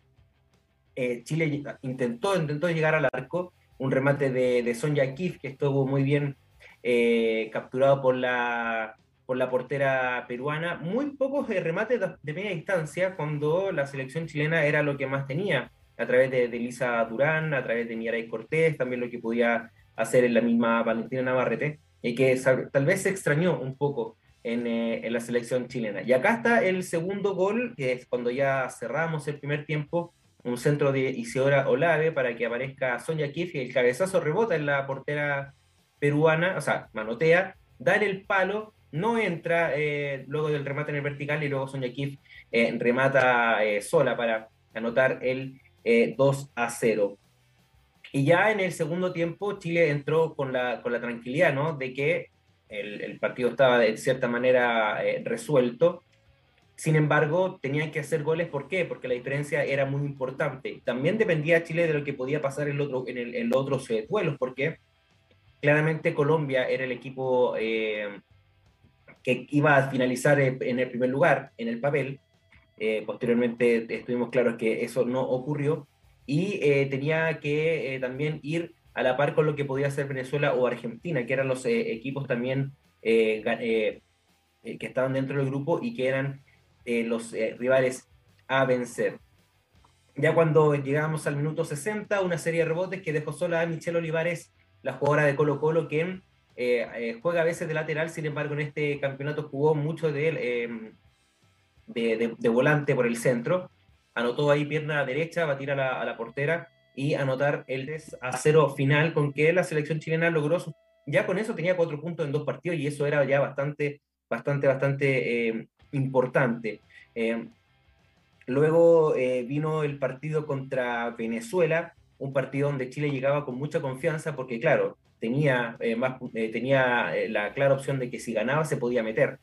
Chile intentó, intentó llegar al arco, un remate de, de Sonja Kif, que estuvo muy bien eh, capturado por la, por la portera peruana. Muy pocos remates de, media distancia cuando la selección chilena era lo que más tenía, a través de, de Lisa Durán, a través de Mirai Cortés, también lo que podía hacer en la misma Valentina Navarrete, y que tal vez se extrañó un poco en, eh, en, la selección chilena. Y acá está el segundo gol, que es cuando ya cerramos el primer tiempo, un centro de Isidora Olave para que aparezca Sonia Kif y el cabezazo rebota en la portera peruana, o sea, manotea, da en el palo, no entra eh, luego del remate en el vertical y luego Sonia Kif eh, remata eh, sola para anotar el 2 a 0. Y ya en el segundo tiempo Chile entró con la, con la tranquilidad, ¿no? De que el, el partido estaba de cierta manera resuelto sin embargo, tenían que hacer goles, ¿por qué? Porque la diferencia era muy importante. También dependía Chile de lo que podía pasar en, otro, en, el, en los otros eh, duelos, porque claramente Colombia era el equipo eh, que iba a finalizar eh, en el primer lugar en el papel. posteriormente estuvimos claros que eso no ocurrió y tenía que también ir a la par con lo que podía hacer Venezuela o Argentina, que eran los equipos también que estaban dentro del grupo y que eran eh, los eh, rivales a vencer. Ya cuando llegamos al minuto 60, una serie de rebotes que dejó sola a Michelle Olivares, la jugadora de Colo Colo, que eh, juega a veces de lateral, sin embargo en este campeonato jugó mucho de, de, volante por el centro. Anotó ahí pierna derecha, batir a la, a la portera y anotar el 3 a 0 final con que la selección chilena logró, ya con eso tenía cuatro puntos en dos partidos y eso era ya bastante, bastante, bastante importante. Eh, luego eh, vino el partido contra Venezuela, un partido donde Chile llegaba con mucha confianza porque, claro, tenía, eh, más, tenía la clara opción de que si ganaba se podía meter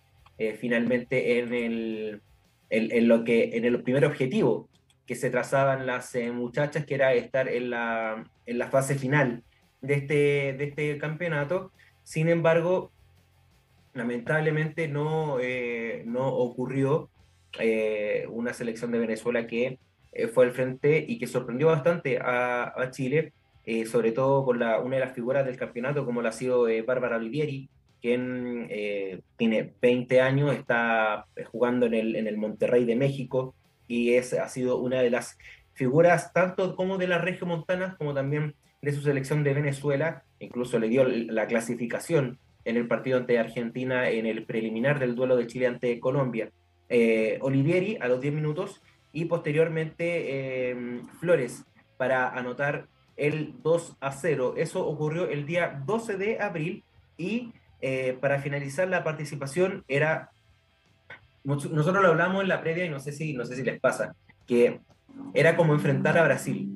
finalmente en, el, en, lo que, en el primer objetivo que se trazaban las muchachas, que era estar en la, en la fase final de este, de este campeonato. Sin embargo, lamentablemente no, eh, no ocurrió eh, una selección de Venezuela que eh, fue al frente y que sorprendió bastante a, Chile, sobre todo con la, una de las figuras del campeonato, como la ha sido Bárbara Olivieri, quien tiene 20 años, está jugando en el, en el Monterrey de México y es, ha sido una de las figuras tanto como de la región montana como también de su selección de Venezuela, incluso le dio la clasificación en el partido ante Argentina en el preliminar del duelo de Chile ante Colombia. Eh, Olivieri a los 10 minutos y posteriormente eh, Flores para anotar el 2 a 0. Eso ocurrió el día 12 de abril y eh, para finalizar la participación era, nosotros lo hablamos en la previa y no sé si, no sé si les pasa, que era como enfrentar a Brasil,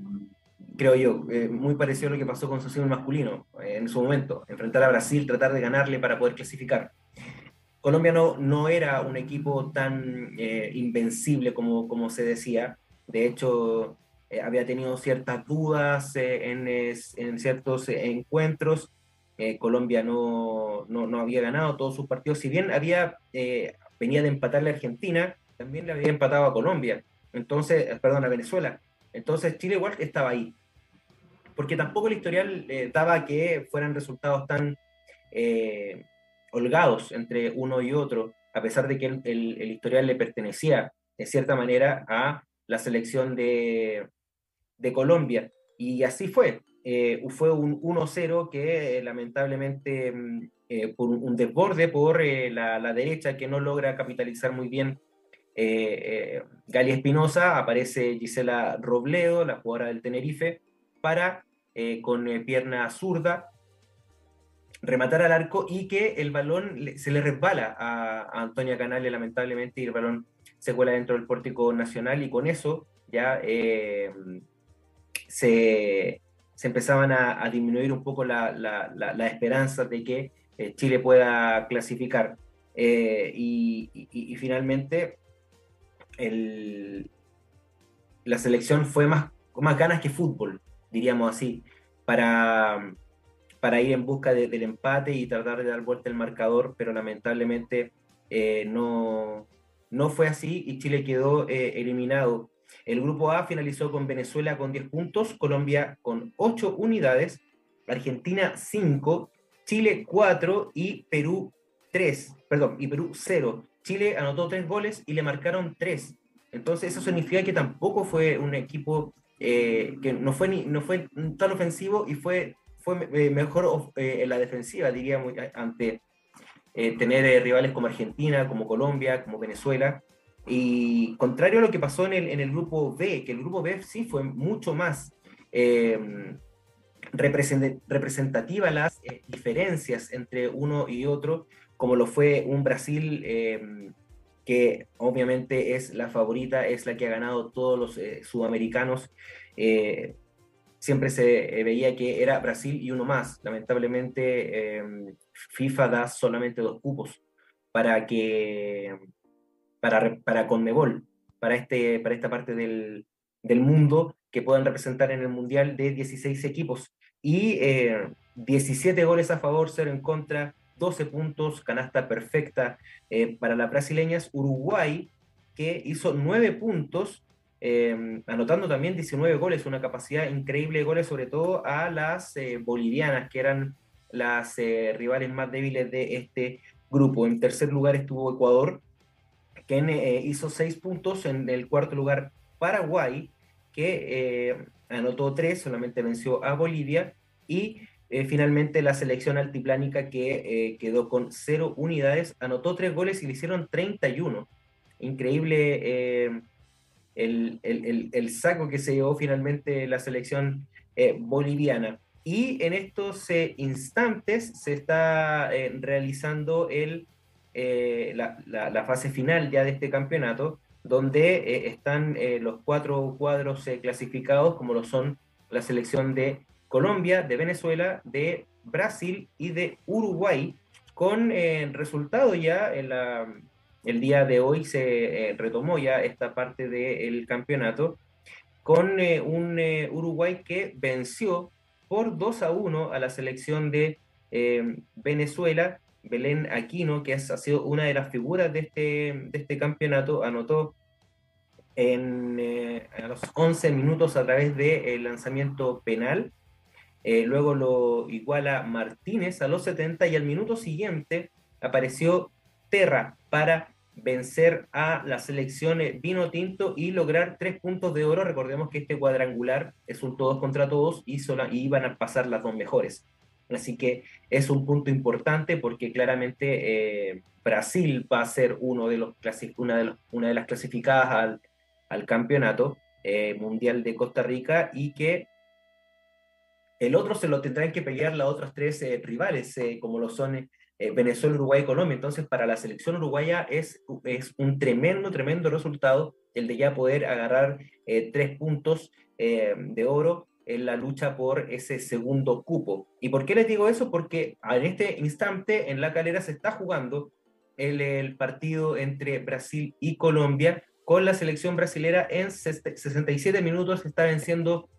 creo yo, eh, muy parecido a lo que pasó con su masculino eh, en su momento, enfrentar a Brasil, tratar de ganarle para poder clasificar. Colombia no, no era un equipo tan invencible como, como se decía, de hecho había tenido ciertas dudas en, en ciertos encuentros, eh, Colombia no, no, había ganado todos sus partidos, si bien había, eh, venía de empatarle a Argentina, también le había empatado a Colombia, entonces, eh, perdón, a Venezuela. Entonces Chile igual estaba ahí, porque tampoco el historial daba que fueran resultados tan holgados entre uno y otro, a pesar de que el, el, historial le pertenecía, de cierta manera, a la selección de, de Colombia. Y así fue. Eh, fue un 1-0 que eh, lamentablemente mm, eh, por un desborde por la, derecha que no logra capitalizar muy bien Gali Espinosa, aparece Gisela Robledo, la jugadora del Tenerife, para con pierna zurda rematar al arco y que el balón se le resbala a, a Antonia Canales lamentablemente y el balón se cuela dentro del pórtico nacional y con eso ya se, empezaban a, disminuir un poco la, la, esperanza de que eh, Chile pueda clasificar. Eh, y, finalmente la selección fue más, más ganas que fútbol, diríamos así, para, para ir en busca del empate y tratar de dar vuelta el marcador, pero lamentablemente eh, no, no fue así y Chile quedó eliminado el grupo A finalizó con Venezuela con 10 puntos, Colombia con 8 unidades, Argentina 5, Chile 4 y Perú 3, perdón, y Perú 0. Chile anotó 3 goles y le marcaron 3. Entonces eso significa que tampoco fue un equipo eh, que no fue, ni, no fue tan ofensivo y fue, fue eh, mejor eh, en la defensiva, diríamos, ante tener rivales como Argentina, como Colombia, como Venezuela. Y contrario a lo que pasó en el, en el grupo B, que el grupo B sí fue mucho más eh, representativa las eh, diferencias entre uno y otro, como lo fue un Brasil eh, que obviamente es la favorita, es la que ha ganado todos los sudamericanos. siempre se veía que era Brasil y uno más. Lamentablemente FIFA da solamente dos cupos para que para, para Conmebol, para, este, para esta parte del, del mundo que puedan representar en el Mundial de 16 equipos. Y 17 eh, goles a favor, 0 en contra, 12 puntos, canasta perfecta eh, para las brasileñas. Uruguay, que hizo 9 puntos, eh, anotando también 19 goles, una capacidad increíble de goles, sobre todo a las bolivianas, que eran las rivales más débiles de este grupo. En tercer lugar estuvo Ecuador, que eh, hizo seis puntos en el cuarto lugar Paraguay, que eh, anotó tres, solamente venció a Bolivia, y eh, finalmente la selección altiplánica que quedó con cero unidades, anotó tres goles y le hicieron 31. Increíble el, el, el, saco que se llevó finalmente la selección boliviana. Y en estos instantes se está realizando el eh, la, fase final ya de este campeonato, donde eh, están eh, los cuatro cuadros clasificados, como lo son la selección de Colombia, de Venezuela, de Brasil y de Uruguay, con resultado ya el día de hoy se retomó ya esta parte del campeonato, con un Uruguay que venció por 2 a 1 a la selección de Venezuela Belén Aquino, que ha sido una de las figuras de este, de este campeonato, anotó en, eh, a los 11 minutos a través del lanzamiento penal. Eh, luego lo iguala Martínez a los 70 y al minuto siguiente apareció Terra para vencer a la selección Vino Tinto y lograr tres puntos de oro. Recordemos que este cuadrangular es un todos contra todos y iban a pasar las dos mejores. Así que es un punto importante porque claramente eh, Brasil va a ser uno de los una, de una de las clasificadas al, campeonato eh, mundial de Costa Rica y que el otro se lo tendrán que pelear las otras tres rivales, como lo son Venezuela, Uruguay y Colombia. Entonces, para la selección uruguaya es un tremendo, tremendo resultado el de ya poder agarrar tres puntos de oro en la lucha por ese segundo cupo. ¿Y por qué les digo eso? Porque en este instante en la calera se está jugando el, partido entre Brasil y Colombia con la selección brasilera en 67 minutos está venciendo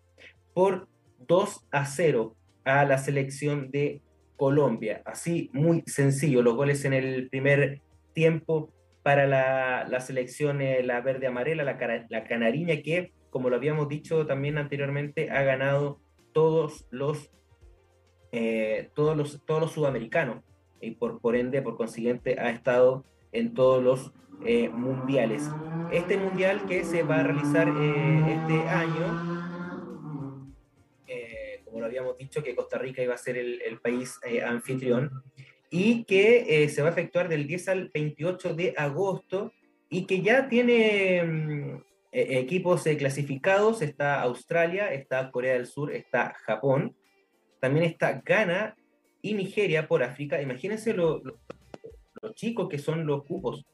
por 2 a 0 a la selección de Colombia. Así, muy sencillo, los goles en el primer tiempo para la, la selección, eh, la verde-amarela, la, la canariña, que como lo habíamos dicho también anteriormente, ha ganado todos los, eh, todos los, todos los sudamericanos y por, por ende, por consiguiente, ha estado en todos los eh, mundiales. Este mundial que se va a realizar eh, este año, como lo habíamos dicho, que Costa Rica iba a ser el, el país anfitrión, y que se va a efectuar del 10 al 28 de agosto y que ya tiene mm, eh, equipos eh, clasificados está Australia, está Corea del Sur, está Japón, también está Ghana y Nigeria por África. Imagínense los chicos que son los cupos.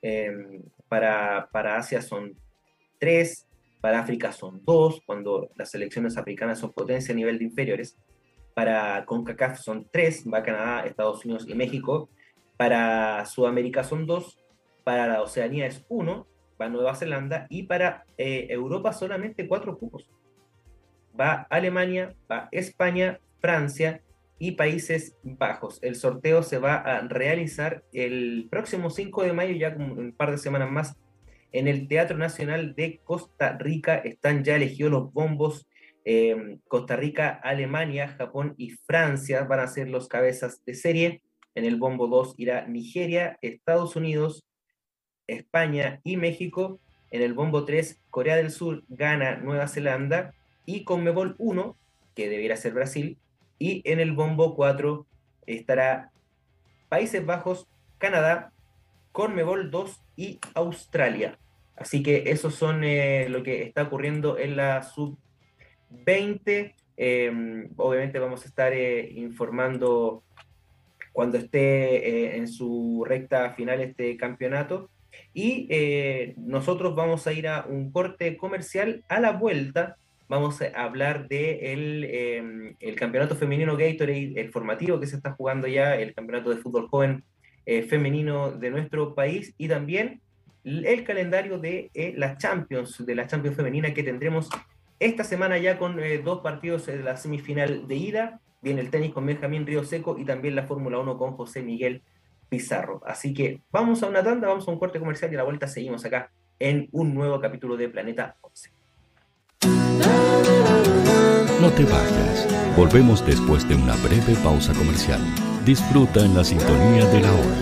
Em, para, para Asia son tres, para África son dos, cuando las selecciones africanas son potencia a nivel de inferiores. Para CONCACAF son tres, va Canadá, Estados Unidos y México. Para Sudamérica son dos, para la Oceanía es uno, va Nueva Zelanda y para eh, Europa solamente cuatro cupos. Va Alemania, va España, Francia y Países Bajos. El sorteo se va a realizar el próximo 5 de mayo, ya como un par de semanas más, en el Teatro Nacional de Costa Rica. Están ya elegidos los bombos. Eh, Costa Rica, Alemania, Japón y Francia van a ser los cabezas de serie. En el bombo 2 irá Nigeria, Estados Unidos, España y México. En el bombo 3, Corea del Sur gana Nueva Zelanda. Y con Mebol 1, que debiera ser Brasil. Y en el bombo 4 estará Países Bajos, Canadá, Conmebol 2 y Australia. Así que eso son eh, lo que está ocurriendo en la sub-20. Em, obviamente vamos a estar eh, informando cuando esté eh, en su recta final este campeonato. Y eh, nosotros vamos a ir a un corte comercial. A la vuelta vamos a hablar de em, el campeonato femenino Gatorade, el formativo que se está jugando ya, el campeonato de fútbol joven eh, femenino de nuestro país y también el calendario de eh, la Champions, de la Champions femenina que tendremos esta semana ya con dos partidos de la semifinal de ida. Viene el tenis con Benjamín Río Seco y también la Fórmula 1 con José Miguel Pizarro. Así que vamos a una tanda, vamos a un corte comercial y a la vuelta seguimos acá en un nuevo capítulo de Planeta 11. No te vayas. Volvemos después de una breve pausa comercial. Disfruta en la sintonía de la hora.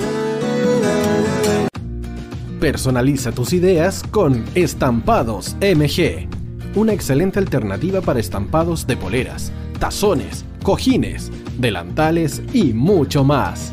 Personaliza tus ideas con Estampados MG. Una excelente alternativa para estampados de poleras, tazones, cojines, delantales y mucho más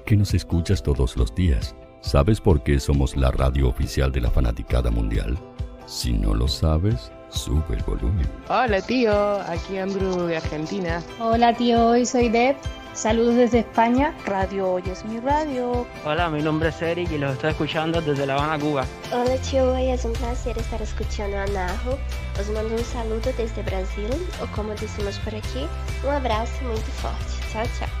que nos escuchas todos los días, ¿sabes por qué somos la radio oficial de la fanaticada mundial? Si no lo sabes, sube el volumen. Hola tío, aquí Andrew de Argentina. Hola tío, hoy soy Deb. Saludos desde España. Radio Hoy es mi radio. Hola, mi nombre es Eric y los estoy escuchando desde La Habana, Cuba. Hola tío, hoy es un placer estar escuchando a Najo. Os mando un saludo desde Brasil, o como decimos por aquí, un abrazo muy fuerte. Chao, chao.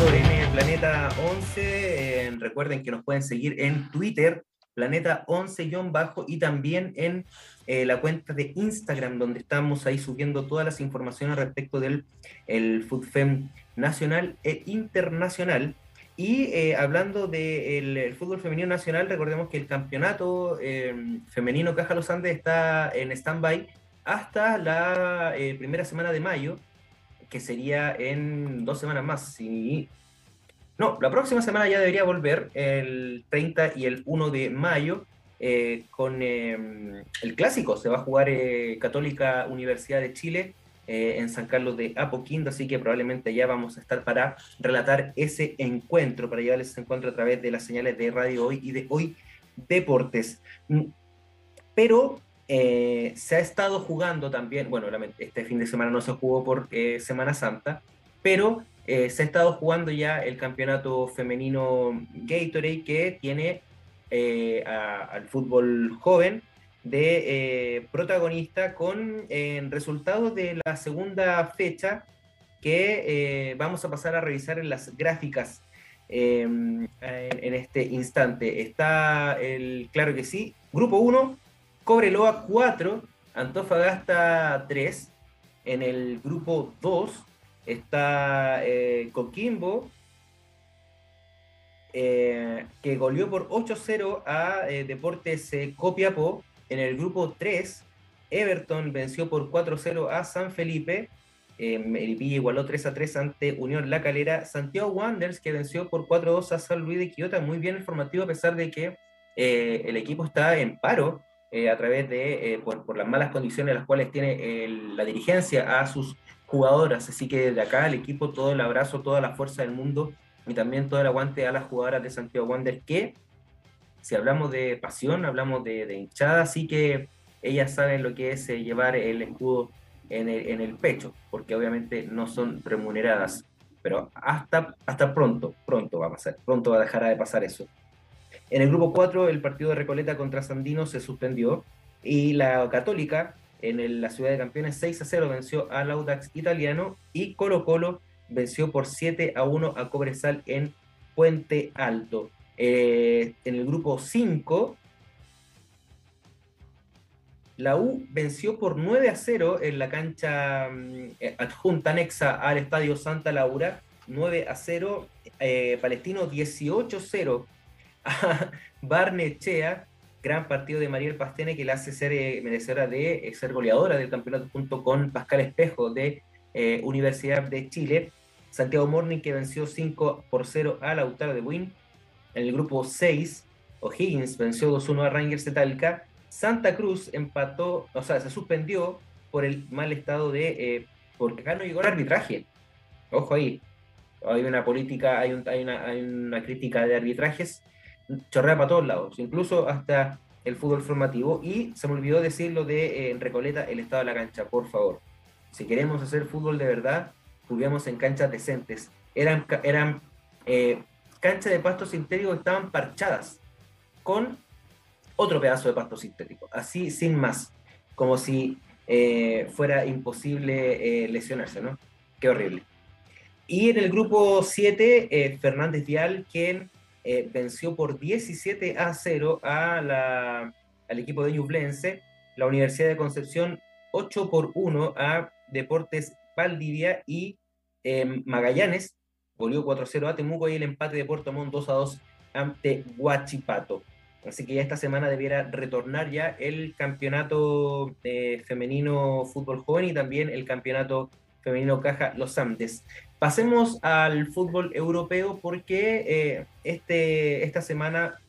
El Planeta 11. Eh, recuerden que nos pueden seguir en Twitter, Planeta 11-bajo, y también en eh, la cuenta de Instagram, donde estamos ahí subiendo todas las informaciones respecto del el FoodFem nacional e internacional. Y eh, hablando del fútbol femenino nacional, recordemos que el campeonato eh, femenino Caja Los Andes está en stand-by hasta la primera semana de mayo, que sería en dos semanas más, si no, la próxima semana ya debería volver, el 30 y el 1 de mayo, eh, con em, el clásico. Se va a jugar eh, Católica Universidad de Chile eh, en San Carlos de Apoquindo, así que probablemente ya vamos a estar para relatar ese encuentro, para llevarles ese encuentro a través de las señales de Radio Hoy y de Hoy Deportes. Mm, pero se ha estado jugando también, bueno, este fin de semana no se jugó por Semana Santa, pero eh, se ha estado jugando ya el campeonato femenino Gatorade que tiene eh, al fútbol joven de eh, protagonista con resultados de la segunda fecha que vamos a pasar a revisar en las gráficas en, en, este instante. Está el, claro que sí, grupo 1, Cobreloa 4, Antofagasta 3, en el grupo 2, Está eh, Coquimbo, eh, que goleó por 8-0 a eh, Deportes Copiapó. En el grupo 3, Everton venció por 4-0 a San Felipe. Melipilla igualó 3-3 ante Unión La Calera. Santiago Wanderers que venció por 4-2 a San Luis de Quillota. Muy bien el formativo a pesar de que el equipo está en paro. A través de, por, las malas condiciones las cuales tiene la dirigencia a sus jugadoras. Así que de acá el equipo todo el abrazo, toda la fuerza del mundo y también todo el aguante a las jugadoras de Santiago Wander que si hablamos de pasión, hablamos de, hinchada, así que ellas saben lo que es eh, llevar el escudo en el, en el, pecho, porque obviamente no son remuneradas. Pero hasta, hasta pronto, pronto va a pasar, pronto va a dejar de pasar eso. En el grupo 4, el partido de Recoleta contra Sandino se suspendió y la Católica en la ciudad de campeones 6 a 0 venció al Audax italiano y Colo Colo venció por 7 a 1 a Cobresal en Puente Alto. Eh, en el grupo 5, la U venció por 9 a 0 en la cancha mm, adjunta anexa al Estadio Santa Laura. 9 a 0, eh, Palestino 18 a 0 a Barnechea gran partido de Mariel Pastene que le hace ser eh, merecedora de eh, ser goleadora del campeonato junto con Pascal Espejo de eh, Universidad de Chile. Santiago Morning que venció 5 por 0 a Lautaro de Win. En el grupo 6, O'Higgins venció 2-1 a Rangers de Talca. Santa Cruz empató, o sea, se suspendió por el mal estado de. porque acá no llegó el arbitraje. Ojo ahí. Hay una política, hay una crítica de arbitrajes chorrea para todos lados, incluso hasta el fútbol formativo. Y se me olvidó decirlo de eh, Recoleta, el estado de la cancha, por favor. Si queremos hacer fútbol de verdad, juguemos en canchas decentes. Eran, eran eh, canchas de pasto sintético que estaban parchadas con otro pedazo de pasto sintético, así sin más, como si eh, fuera imposible lesionarse, ¿no? Qué horrible. Y en el grupo 7, Fernández Vial, quien eh, venció por 17 a 0 a la, al equipo de Ñublense, la Universidad de Concepción 8 por 1 a Deportes Valdivia y em, Magallanes, volvió 4-0 a Temuco y el empate de Puerto Montt 2 a 2 ante Huachipato. Así que ya esta semana debiera retornar ya el campeonato eh, femenino fútbol joven y también el campeonato femenino Caja Los Andes. Pasemos al fútbol europeo porque eh, este, esta semana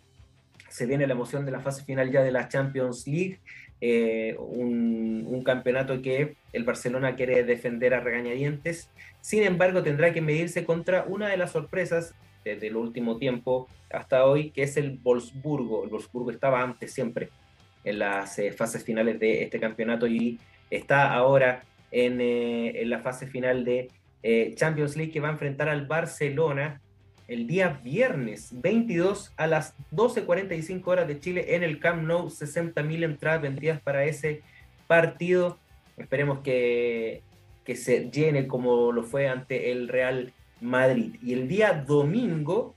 se viene la emoción de la fase final ya de la Champions League, eh, un, campeonato que el Barcelona quiere defender a regañadientes. Sin embargo, tendrá que medirse contra una de las sorpresas desde el último tiempo hasta hoy, que es el Wolfsburgo. El Wolfsburgo estaba antes siempre en las eh, fases finales de este campeonato y está ahora en, en la fase final de eh, Champions League que va a enfrentar al Barcelona el día viernes 22 a las 12.45 horas de Chile en el Camp Nou. 60.000 entradas vendidas para ese partido. Esperemos que, que se llene como lo fue ante el Real Madrid. Y el día domingo,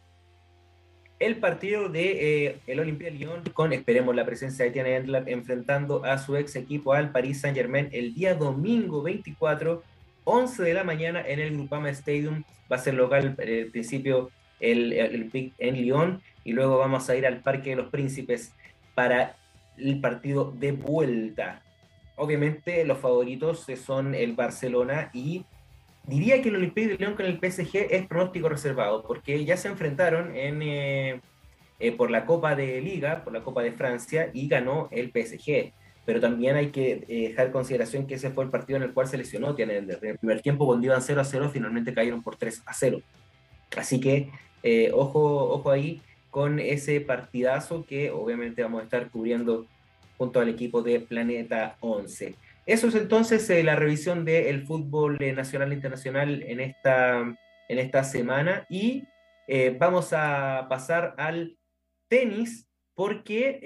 el partido de eh, el Lyon con, esperemos, la presencia de Tiana enfrentando a su ex equipo al Paris Saint Germain el día domingo 24 11 de la mañana en el Grupama Stadium. Va a ser local eh, el principio el, en Lyon y luego vamos a ir al Parque de los Príncipes para el partido de vuelta. Obviamente los favoritos son el Barcelona y diría que el Olympique de León con el PSG es pronóstico reservado, porque ya se enfrentaron en, eh, eh, por la Copa de Liga, por la Copa de Francia, y ganó el PSG. Pero también hay que eh, dejar en consideración que ese fue el partido en el cual se lesionó. En el, primer tiempo, cuando iban 0 a 0, finalmente cayeron por 3 a 0. Así que ojo, ojo ahí con ese partidazo que obviamente vamos a estar cubriendo junto al equipo de Planeta 11. Eso es entonces eh, la revisión del fútbol eh, nacional e internacional en esta, en esta semana y eh, vamos a pasar al tenis porque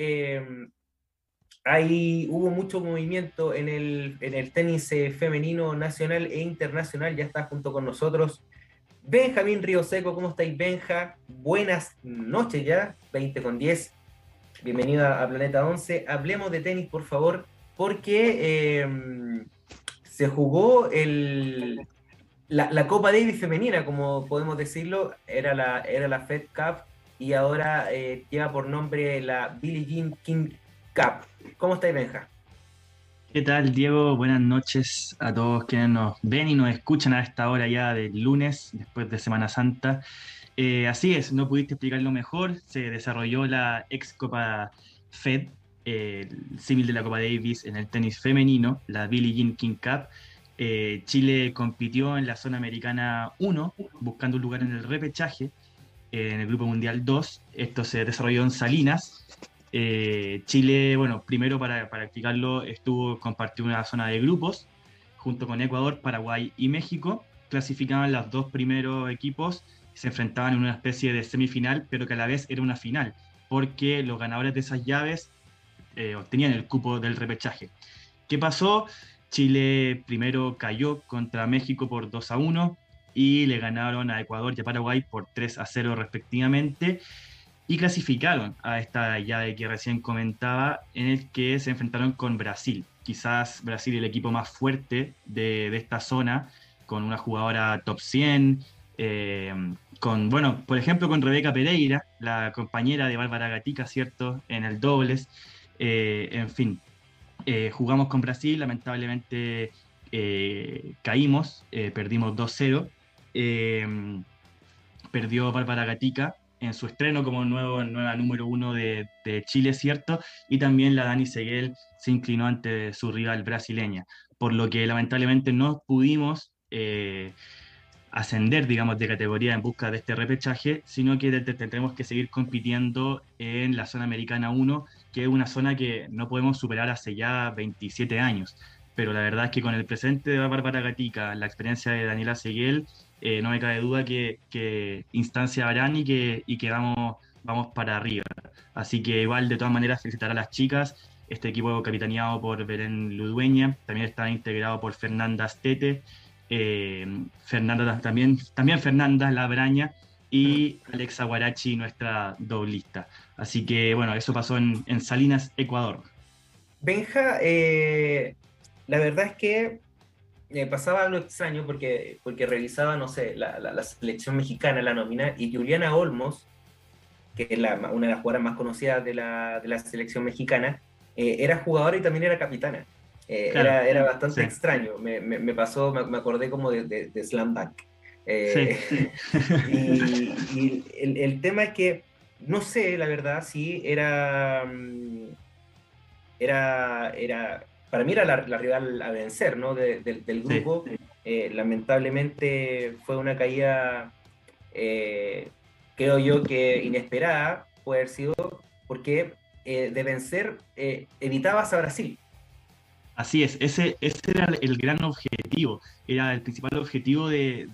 hay, hubo mucho movimiento en el, en el tenis femenino nacional e internacional. Ya está junto con nosotros Benjamín Río Seco. ¿Cómo estáis, Benja? Buenas noches ya, 20 con 10. Bienvenida a Planeta 11. Hablemos de tenis, por favor porque em, se jugó el, la, Copa Davis femenina, como podemos decirlo, era la, era la Fed Cup y ahora eh, lleva por nombre la Billie Jean King Cup. ¿Cómo estáis, Benja? ¿Qué tal, Diego? Buenas noches a todos quienes nos ven y nos escuchan a esta hora ya del lunes, después de Semana Santa. Eh, así es, no pudiste explicarlo mejor. Se desarrolló la ex Copa Fed el símil de la Copa Davis en el tenis femenino, la Billie Jean King Cup. Eh, Chile compitió en la zona americana 1, buscando un lugar en el repechaje, en el Grupo Mundial 2. Esto se desarrolló en Salinas. Eh, Chile, bueno, primero para, para explicarlo, estuvo compartió una zona de grupos junto con Ecuador, Paraguay y México. Clasificaban los dos primeros equipos se enfrentaban en una especie de semifinal, pero que a la vez era una final, porque los ganadores de esas llaves eh, obtenían el cupo del repechaje. ¿Qué pasó? Chile primero cayó contra México por 2 a 1 y le ganaron a Ecuador y a Paraguay por 3 a 0 respectivamente y clasificaron a esta llave que recién comentaba en el que se enfrentaron con Brasil. Quizás Brasil el equipo más fuerte de, esta zona, con una jugadora top 100, eh, con, bueno, por ejemplo, con Rebeca Pereira, la compañera de Bárbara Gatica, ¿cierto? En el dobles. Eh, en fin, eh, jugamos con Brasil, lamentablemente caímos, perdimos 2-0. perdió Bárbara Gatica en su estreno como nuevo, nueva número uno de, Chile, ¿cierto? Y también la Dani Seguel se inclinó ante su rival brasileña, por lo que lamentablemente no pudimos ascender, digamos, de categoría en busca de este repechaje, sino que tendremos que seguir compitiendo en la zona americana 1, que es una zona que no podemos superar hace ya 27 años. Pero la verdad es que con el presente de Bárbara Gatica, la experiencia de Daniela Seguel, eh, no me cabe duda que, instancia harán y que, y que vamos, vamos para arriba. Así que igual, de todas maneras, felicitar a las chicas. Este equipo capitaneado por Belén Ludueña, también está integrado por Fernanda Astete, eh, Fernanda también, también Fernanda Labraña y Alexa Guarachi, nuestra doblista. Así que bueno, eso pasó en, Salinas, Ecuador. Benja, eh, la verdad es que me pasaba algo extraño porque, porque revisaba, no sé, la, selección mexicana, la nómina, y Juliana Olmos, que es una de las jugadoras más conocidas de la, selección mexicana, eh, era jugadora y también era capitana. Eh, era, era, bastante extraño. Me, me, pasó, me, acordé como de, de, Slam Dunk. Eh, y, el, el, tema es que no sé, la verdad, si era. Mm, era, era para mí era la, rival a vencer, ¿no? del grupo. Eh, lamentablemente fue una caída, creo yo que inesperada, puede haber sido, porque de vencer evitabas a Brasil. Así es, ese, ese era el gran objetivo, era el principal objetivo de,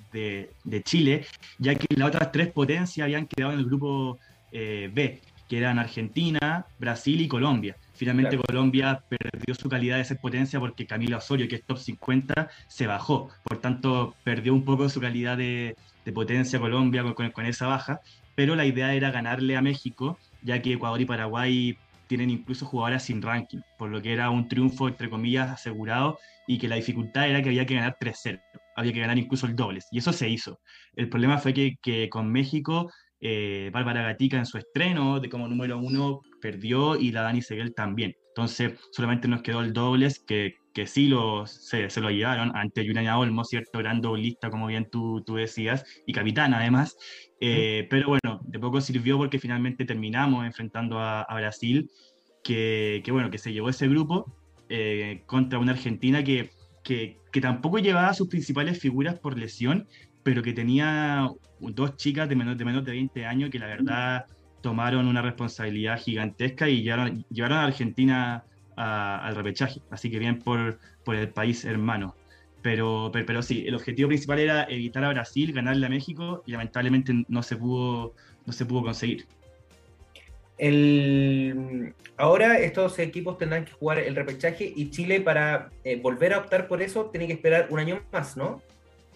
Chile, ya que las otras tres potencias habían quedado en el grupo eh, B, que eran Argentina, Brasil y Colombia. Finalmente Colombia perdió su calidad de ser potencia porque Camila Osorio, que es top 50, se bajó. Por tanto, perdió un poco su calidad de, potencia Colombia con, con, esa baja. Pero la idea era ganarle a México, ya que Ecuador y Paraguay tienen incluso jugadoras sin ranking, por lo que era un triunfo, entre comillas, asegurado y que la dificultad era que había que ganar 3-0, había que ganar incluso el dobles, y eso se hizo. El problema fue que, que con México, eh, Bárbara Gatica en su estreno de como número uno perdió y la Dani Seguel también. Entonces solamente nos quedó el dobles, que, que sí lo, se, se lo llevaron ante Juliana Olmo, ¿cierto? Gran doblista, como bien tú, tú decías, y capitana además. Eh, pero bueno, de poco sirvió porque finalmente terminamos enfrentando a, a Brasil, que, que, bueno, que se llevó ese grupo eh, contra una Argentina que, que, que, tampoco llevaba sus principales figuras por lesión, pero que tenía dos chicas de menos de, menos de 20 años que la verdad tomaron una responsabilidad gigantesca y llevaron, llevaron a Argentina a, al repechaje. Así que bien por, por el país hermano. Pero, pero, pero, sí, el objetivo principal era evitar a Brasil, ganarle a México y lamentablemente no se pudo, no se pudo conseguir. El, ahora estos equipos tendrán que jugar el repechaje y Chile para eh, volver a optar por eso tiene que esperar un año más, ¿no?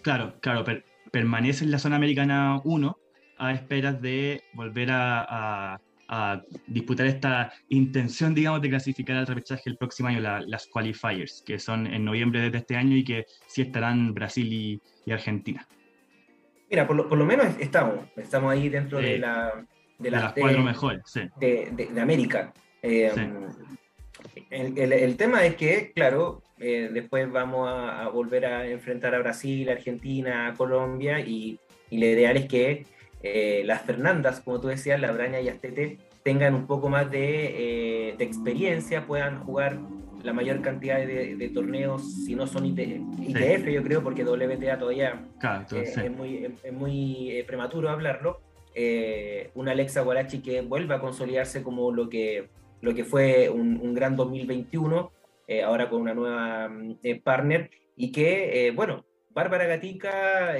Claro, claro, per, permanece en la zona americana 1 a esperas de volver a, a a disputar esta intención, digamos, de clasificar al repechaje el próximo año, la, las qualifiers, que son en noviembre de este año y que sí estarán Brasil y, y Argentina. Mira, por lo, por lo, menos estamos, estamos ahí dentro de, la, de, la, de las cuatro mejores, sí. de, de, América. Eh, sí. El, el, el, tema es que, claro, eh, después vamos a, a, volver a enfrentar a Brasil, Argentina, a Colombia y, y lo ideal es que eh, las Fernandas, como tú decías, la Braña y Astete, tengan un poco más de, eh, de, experiencia, puedan jugar la mayor cantidad de, de torneos, si no son IT, ITF, sí. yo creo, porque WTA todavía claro, entonces, sí. es muy, es muy prematuro hablarlo. una Alexa Guarachi que vuelva a consolidarse como lo que, lo que fue un, gran 2021, ahora con una nueva partner, y que, bueno, Bárbara Gatica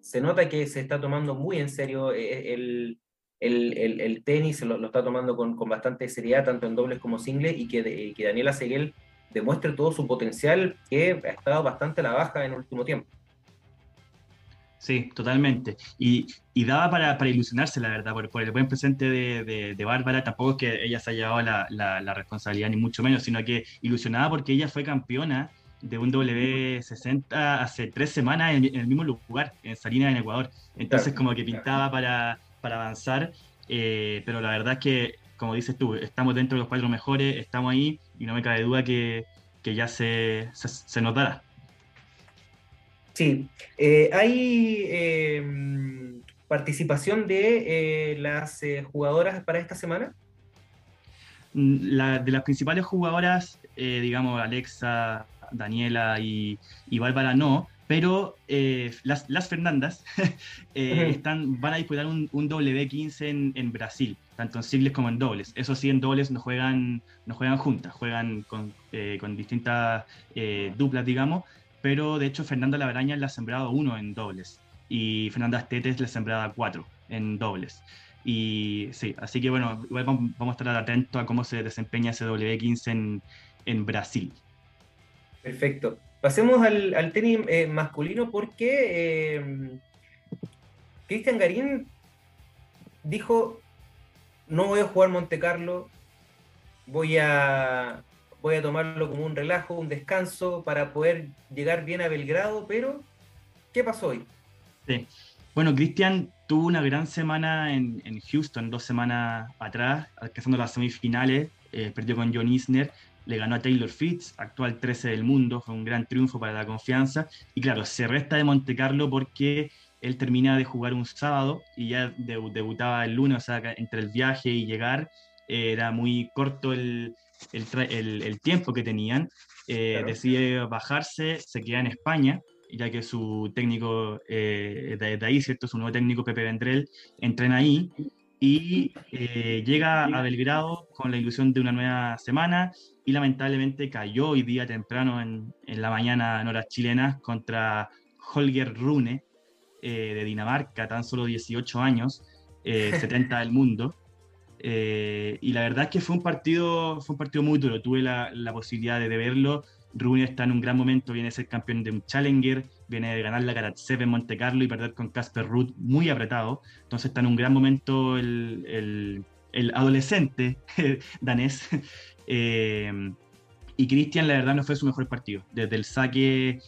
se nota que se está tomando muy en serio eh, el, el, el, tenis, lo, lo, está tomando con, con, bastante seriedad, tanto en dobles como singles, y que, que Daniela Seguel demuestre todo su potencial, que ha estado bastante a la baja en el último tiempo. Sí, totalmente. Y, y daba para, para, ilusionarse, la verdad, por, por el buen presente de, de, de, Bárbara. Tampoco es que ella se haya llevado la, la, la, responsabilidad, ni mucho menos, sino que ilusionada porque ella fue campeona de un W60 hace tres semanas en, en el mismo lugar, en Salinas, en Ecuador. Entonces, como que pintaba para, para avanzar, eh, pero la verdad es que, como dices tú, estamos dentro de los cuatro mejores, estamos ahí y no me cabe duda que, que ya se, se, se, notará. Sí, eh, hay eh, participación de eh, las eh, jugadoras para esta semana. La, de las principales jugadoras, digamos, Alexa, Daniela y, y Bárbara no, pero eh, las, las, Fernandas están, van a disputar un, un W15 en, en, Brasil, tanto en singles como en dobles. Eso sí, en dobles no juegan, no juegan juntas, juegan con, eh, con distintas duplas, digamos, pero de hecho Fernanda Lavaraña la ha sembrado uno en dobles y Fernanda Tetes la ha sembrado cuatro en dobles. Y sí, así que bueno, igual vamos a estar atentos a cómo se desempeña ese W15 en, en Brasil. Perfecto. Pasemos al, al tenis eh, masculino porque eh, Cristian Garín dijo, no voy a jugar Monte Carlo, voy a, voy a tomarlo como un relajo, un descanso para poder llegar bien a Belgrado, pero ¿qué pasó hoy? Sí. Bueno, Cristian tuvo una gran semana en, Houston, dos semanas atrás, alcanzando las semifinales, eh, perdió con John Isner, le ganó a Taylor Fritz, actual 13 del mundo, fue un gran triunfo para la confianza. Y claro, se resta de Monte Carlo porque él termina de jugar un sábado y ya debutaba el lunes, o sea, entre el viaje y llegar eh, era muy corto el, el, el, el tiempo que tenían. Eh, claro. Decide bajarse, se queda en España, ya que su técnico eh, de, de, ahí, ¿cierto? Su nuevo técnico, Pepe Vendrell, entrena ahí y eh, llega a Belgrado con la ilusión de una nueva semana y lamentablemente cayó hoy día temprano en, en la mañana en horas chilenas contra Holger Rune eh, de Dinamarca, tan solo 18 años, eh, 70 del mundo. Eh, y la verdad es que fue un partido, fue un partido muy duro, tuve la, la posibilidad de, verlo. Rune está en un gran momento, viene a ser campeón de un Challenger, viene de ganar la Karatsev en Monte Carlo y perder con Casper Ruth muy apretado. Entonces está en un gran momento el, el, el adolescente danés. Eh, y Cristian, la verdad, no fue su mejor partido. Desde el saque,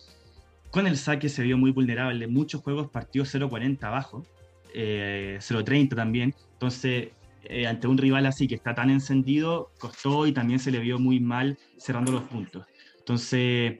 con el saque se vio muy vulnerable. Muchos juegos partió 0-40 abajo, eh, 0-30 también. Entonces, eh, ante un rival así que está tan encendido, costó y también se le vio muy mal cerrando los puntos. Entonces,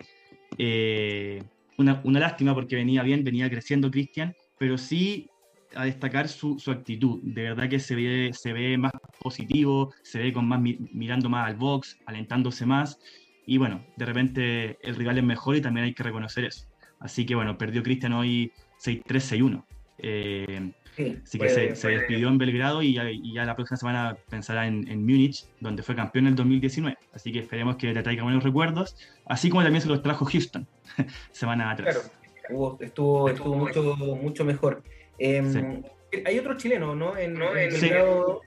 eh, una, una, lástima porque venía bien, venía creciendo Cristian, pero sí a destacar su, su, actitud. De verdad que se ve, se ve más positivo, se ve con más mirando más al box, alentándose más. Y bueno, de repente el rival es mejor y también hay que reconocer eso. Así que bueno, perdió Cristian hoy 6-3-6-1. Eh, así que se, se, despidió en Belgrado y ya, y ya, la próxima semana pensará en, en Múnich, donde fue campeón en el 2019. Así que esperemos que le traiga buenos recuerdos, así como también se los trajo Houston semana atrás. Claro, estuvo, estuvo mucho, mucho mejor. Eh, sí. Hay otro chileno, ¿no? En, ¿no? en Belgrado.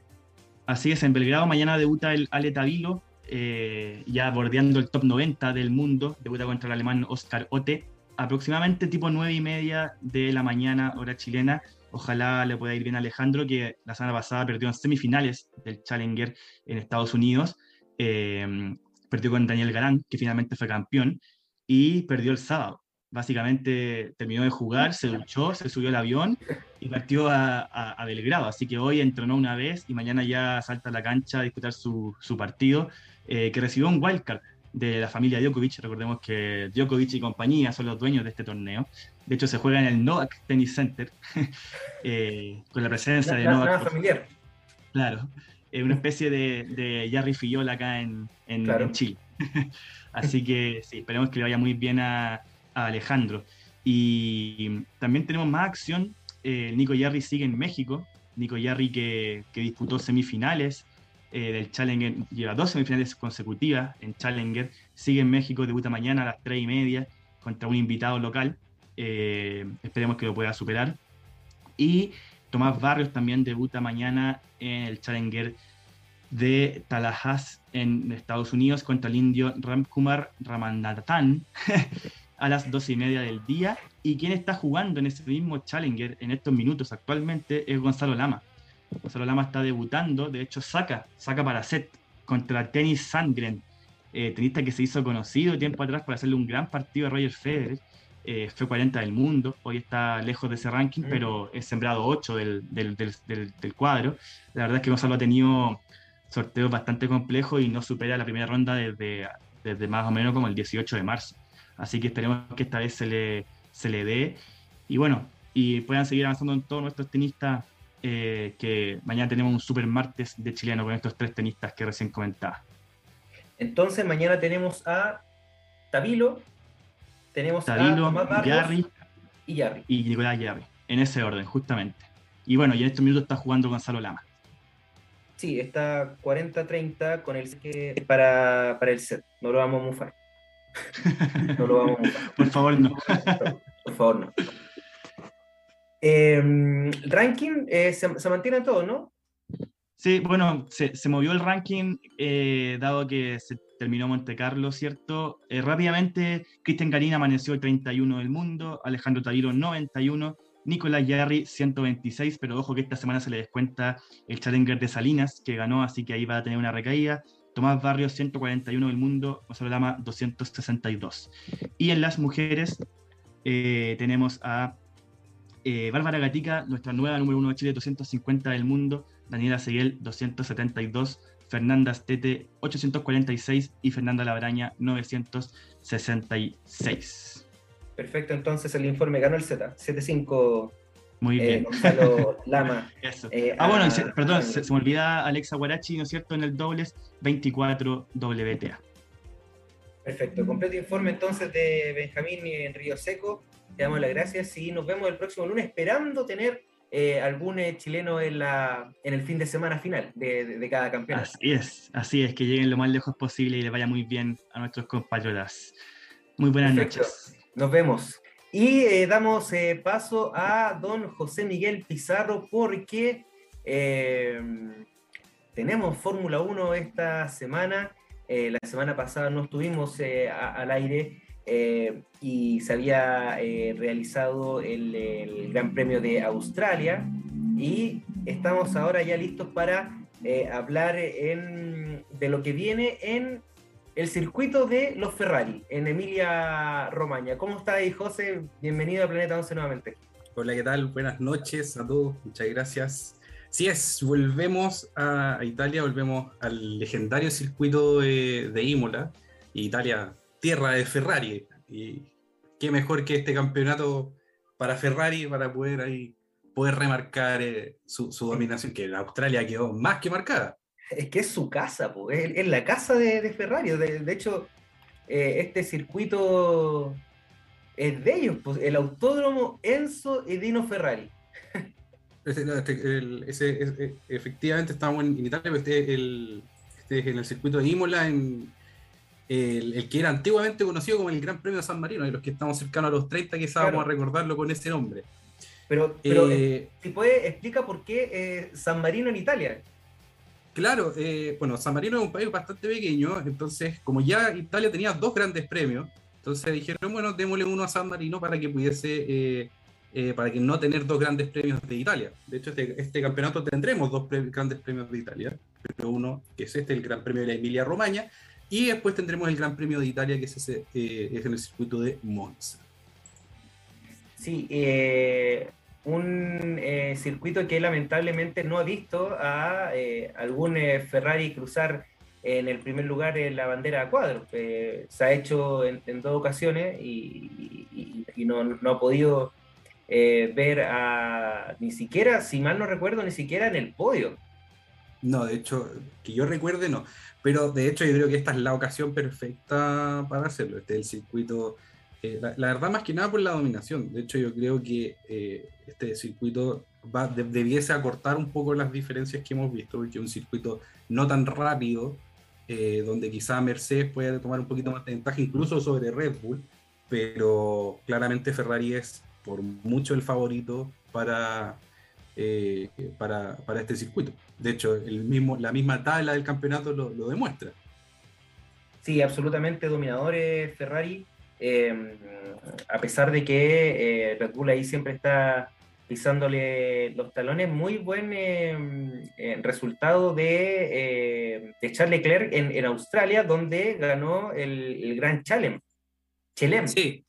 Así es, en Belgrado mañana debuta el Ale Tavilo, eh, ya bordeando el top 90 del mundo, debuta contra el alemán Oscar Ote, aproximadamente tipo 9 y media de la mañana, hora chilena. Ojalá le pueda ir bien Alejandro, que la semana pasada perdió en semifinales del Challenger en Estados Unidos. Eh, perdió con Daniel Galán, que finalmente fue campeón, y perdió el sábado. Básicamente terminó de jugar, se duchó, se subió al avión y partió a, a, Belgrado. Así que hoy entrenó una vez y mañana ya salta a la cancha a disputar su, su partido, eh, que recibió un wildcard de la familia Djokovic. Recordemos que Djokovic y compañía son los dueños de este torneo. De hecho, se juega en el Novak Tennis Center, eh, con la presencia la, de la, Novak. Familiar. Claro, eh, una especie de, de Jarry Fillol acá en, en, claro. en Chile. Así que sí, esperemos que le vaya muy bien a, a Alejandro. Y también tenemos más acción. Eh, Nico Yarri sigue en México. Nico Yarri que, que disputó semifinales eh, del Challenger, lleva dos semifinales consecutivas en Challenger. Sigue en México, debuta mañana a las 3 y media contra un invitado local. Eh, esperemos que lo pueda superar. Y Tomás Barrios también debuta mañana en el Challenger de Tallahassee en Estados Unidos contra el indio Ramkumar Ramanathan a las 12 y media del día. Y quien está jugando en ese mismo Challenger en estos minutos actualmente es Gonzalo Lama. Gonzalo Lama está debutando, de hecho saca, saca para set contra Tennis Sandgren, eh, tenista que se hizo conocido tiempo atrás por hacerle un gran partido a Roger Federer. Eh, fue 40 del mundo, hoy está lejos de ese ranking, pero es sembrado 8 del, del, del, del, cuadro. La verdad es que Gonzalo ha tenido sorteos bastante complejos y no supera la primera ronda desde, desde más o menos como el 18 de marzo. Así que esperemos que esta vez se le, se le dé. Y bueno, y puedan seguir avanzando en todos nuestros tenistas, eh, que mañana tenemos un super martes de chileno con estos tres tenistas que recién comentaba. Entonces mañana tenemos a Tabilo, tenemos Tabilo, a Tomás Yarri y Yarri. Y Nicolás Yarri, en ese orden, justamente. Y bueno, y en estos minutos está jugando Gonzalo Lama. Sí, está 40-30 con el que para, para el set. No lo vamos a mufar. No lo vamos a mufar. Por favor, no. Por favor, no. Eh, ranking eh, se, se, mantiene todo, ¿no? Sí, bueno, se, movió el ranking eh, dado que se terminó Monte Carlo, ¿cierto? Eh, rápidamente, Cristian Garín amaneció el 31 del mundo, Alejandro Taviro 91, Nicolás Yarri 126, pero ojo que esta semana se le descuenta el Challenger de Salinas, que ganó, así que ahí va a tener una recaída. Tomás Barrios 141 del mundo, Gonzalo Lama 262. Y en las mujeres tenemos a eh, Bárbara Gatica, nuestra nueva número uno de Chile, 250 del mundo, Daniela Seguel 272, Fernanda Astete 846 y Fernanda Labraña 966. Perfecto, entonces el informe ganó el Z, 75. Muy bien. Eh, Gonzalo Lama. Eso. Eh, ah, bueno, se, perdón, se, se, me olvida Alexa Guarachi, ¿no es cierto? En el dobles 24 WTA. Perfecto, completo informe entonces de Benjamín en Río Seco. Te damos las gracias y nos vemos el próximo lunes esperando tener eh, algún eh, chileno en, la, en el fin de semana final de, de, de, cada campeonato. Así es, así es, que lleguen lo más lejos posible y les vaya muy bien a nuestros compatriotas. Muy buenas Perfecto. noches. Nos vemos. Y eh, damos paso a don José Miguel Pizarro porque tenemos Fórmula 1 esta semana. la semana pasada no estuvimos a, al aire y se había realizado el, el, Gran Premio de Australia y estamos ahora ya listos para hablar en, de lo que viene en el circuito de los Ferrari en Emilia Romagna. ¿Cómo está ahí, José? Bienvenido a Planeta 11 nuevamente. Hola, ¿qué tal? Buenas noches a todos, muchas gracias. Sí es, volvemos a Italia, volvemos al legendario circuito de, de Imola. Italia tierra de Ferrari. Y qué mejor que este campeonato para Ferrari para poder ahí poder remarcar eh, su, dominación, que en Australia quedó más que marcada. Es que es su casa, pues, es, la casa de, Ferrari. De, hecho, eh, este circuito es de ellos, pues, el autódromo Enzo Edino Ferrari. Este, efectivamente estamos en, Italia, pero este, el, este es en el circuito de Imola, en el, que era antiguamente conocido como el Gran Premio de San Marino, y los que estamos cercanos a los 30 quizás vamos a recordarlo con ese nombre. Pero, pero eh, si puede, explica por qué eh, San Marino en Italia. Claro, eh, bueno, San Marino es un país bastante pequeño, entonces como ya Italia tenía dos grandes premios, entonces dijeron, bueno, démosle uno a San Marino para que pudiese, para que no tener dos grandes premios de Italia. De hecho, este, este campeonato tendremos dos grandes premios de Italia, pero uno que es este, el Gran Premio de la Emilia Romagna, y después tendremos el Gran Premio de Italia, que es, ese, es en el circuito de Monza. Sí, eh, un eh, circuito que lamentablemente no ha visto a eh, algún Ferrari cruzar en el primer lugar en la bandera a cuadros. se ha hecho en, dos ocasiones y, no, ha podido ver a ni siquiera, si mal no recuerdo, ni siquiera en el podio. No, de hecho, que yo recuerde, no. Pero de hecho, yo creo que esta es la ocasión perfecta para hacerlo. Este es el circuito eh, la, verdad, más que nada por la dominación. De hecho, yo creo que eh, este circuito debiese acortar un poco las diferencias que hemos visto, porque es un circuito no tan rápido, eh, donde quizá Mercedes puede tomar un poquito más de ventaja, incluso sobre Red Bull, pero claramente Ferrari es por mucho el favorito para, para, para, este circuito. De hecho, el mismo, la misma tabla del campeonato lo, lo demuestra. Sí, absolutamente dominadores Ferrari. Em, a pesar de que eh, Red Bull ahí siempre está pisándole los talones, muy buen em, eh, resultado de, de, Charles Leclerc en, Australia, donde ganó el, Gran Chalem. Chelem. Sí,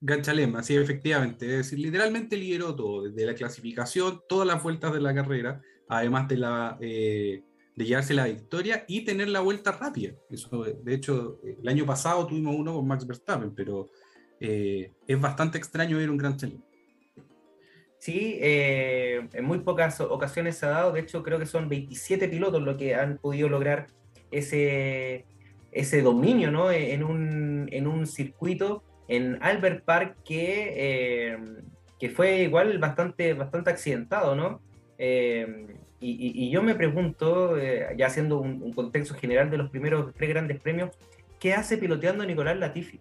Gran Chalem, así efectivamente. Es decir, literalmente lideró todo, desde la clasificación, todas las vueltas de la carrera, además de la eh, de llevarse la victoria y tener la vuelta rápida. De hecho, el año pasado tuvimos uno con Max Verstappen, pero eh, es bastante extraño ver un Gran Premio. Sí, eh, en muy pocas ocasiones se ha dado, de hecho creo que son 27 pilotos los que han podido lograr ese, ese dominio ¿no? en, un, en un circuito en Albert Park que, eh, que fue igual bastante, bastante accidentado, ¿no? Y, yo me pregunto, eh, ya haciendo un, contexto general de los primeros tres grandes premios, ¿qué hace piloteando Nicolás Latifi?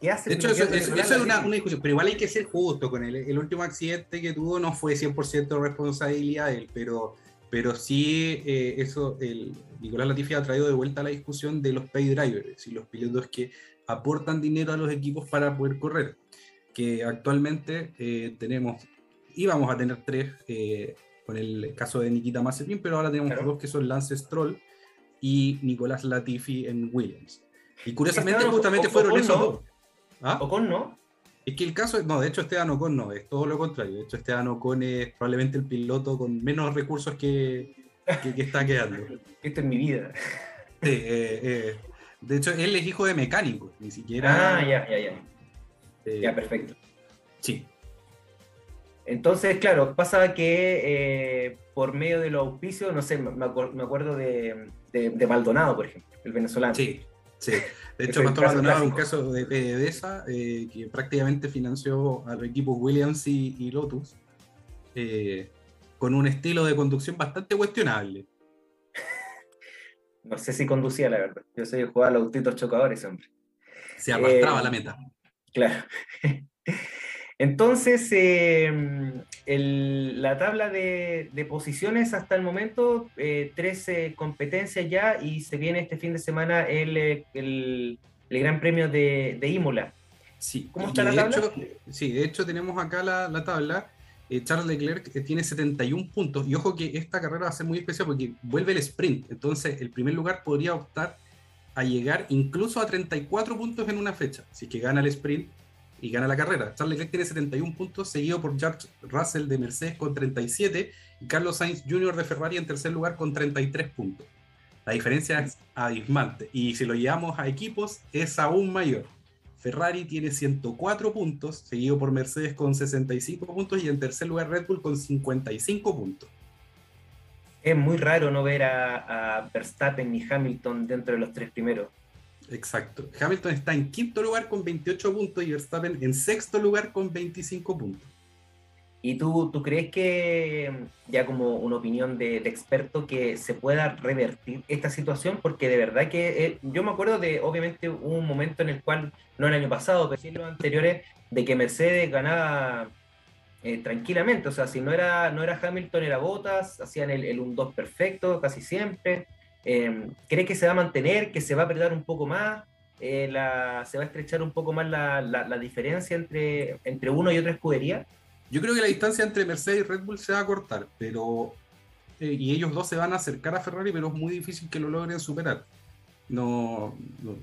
¿Qué hace de hecho, eso, es una, discusión, pero igual hay que ser justo con él. El último accidente que tuvo no fue 100% responsabilidad de él, pero, pero sí eh, eso, el, Nicolás Latifi ha traído de vuelta la discusión de los pay drivers y los pilotos que aportan dinero a los equipos para poder correr. Que actualmente eh, tenemos, íbamos a tener tres con el caso de Nikita Mazepin, pero ahora tenemos dos que son Lance Stroll y Nicolás Latifi en Williams. Y curiosamente, justamente fueron esos dos. ¿Ah? ¿Ocon no? Es que el caso, no, de hecho Esteban Ocon no, es todo lo contrario. De hecho Esteban Ocon es probablemente el piloto con menos recursos que, que, está quedando. Esto es mi vida. Eh, eh, de hecho, él es hijo de mecánico, ni siquiera... Ah, ya, ya, ya. Eh, ya, perfecto. Sí, entonces, claro, pasa que eh, por medio de los auspicios, no sé, me, acuerdo de, Maldonado, por ejemplo, el venezolano. Sí, sí. De hecho, Pastor Maldonado es un caso de PDVSA eh, que prácticamente financió a los equipos Williams y, Lotus con un estilo de conducción bastante cuestionable. No sé si conducía, la verdad. Yo soy jugar a los autitos chocadores, hombre. Se arrastraba la meta. Claro. Entonces, em, la tabla de, posiciones hasta el momento, 13 eh, competencias ya y se viene este fin de semana el, Gran Premio de, Imola. Sí, ¿Cómo está la tabla? sí, de hecho tenemos acá la, tabla. Eh, Charles Leclerc eh, tiene 71 puntos y ojo que esta carrera va a ser muy especial porque vuelve el sprint, entonces el primer lugar podría optar a llegar incluso a 34 puntos en una fecha, si es que gana el sprint y gana la carrera. Charles Leclerc tiene 71 puntos, seguido por George Russell de Mercedes con 37 y Carlos Sainz Jr. de Ferrari en tercer lugar con 33 puntos. La diferencia es abismante. Y si lo llevamos a equipos, es aún mayor. Ferrari tiene 104 puntos, seguido por Mercedes con 65 puntos y en tercer lugar Red Bull con 55 puntos. Es muy raro no ver a, Verstappen ni Hamilton dentro de los tres primeros. Exacto. Hamilton está en quinto lugar con 28 puntos y Verstappen en sexto lugar con 25 puntos. ¿Y tú, tú crees que, ya como una opinión de, experto, que se pueda revertir esta situación? Porque de verdad que eh, yo me acuerdo de, obviamente, un momento en el cual, no el año pasado, pero sí en los anteriores, de que Mercedes ganaba eh, tranquilamente. O sea, si no era, no era Hamilton, era Bottas, hacían el, el 1-2 perfecto casi siempre. Eh, ¿Crees que se va a mantener, que se va a apretar un poco más? ¿Se va a estrechar un poco más la, la, la diferencia entre, entre uno y otra escudería? Yo creo que la distancia entre Mercedes y Red Bull se va a cortar, pero. Eh, y ellos dos se van a acercar a Ferrari, pero es muy difícil que lo logren superar. No,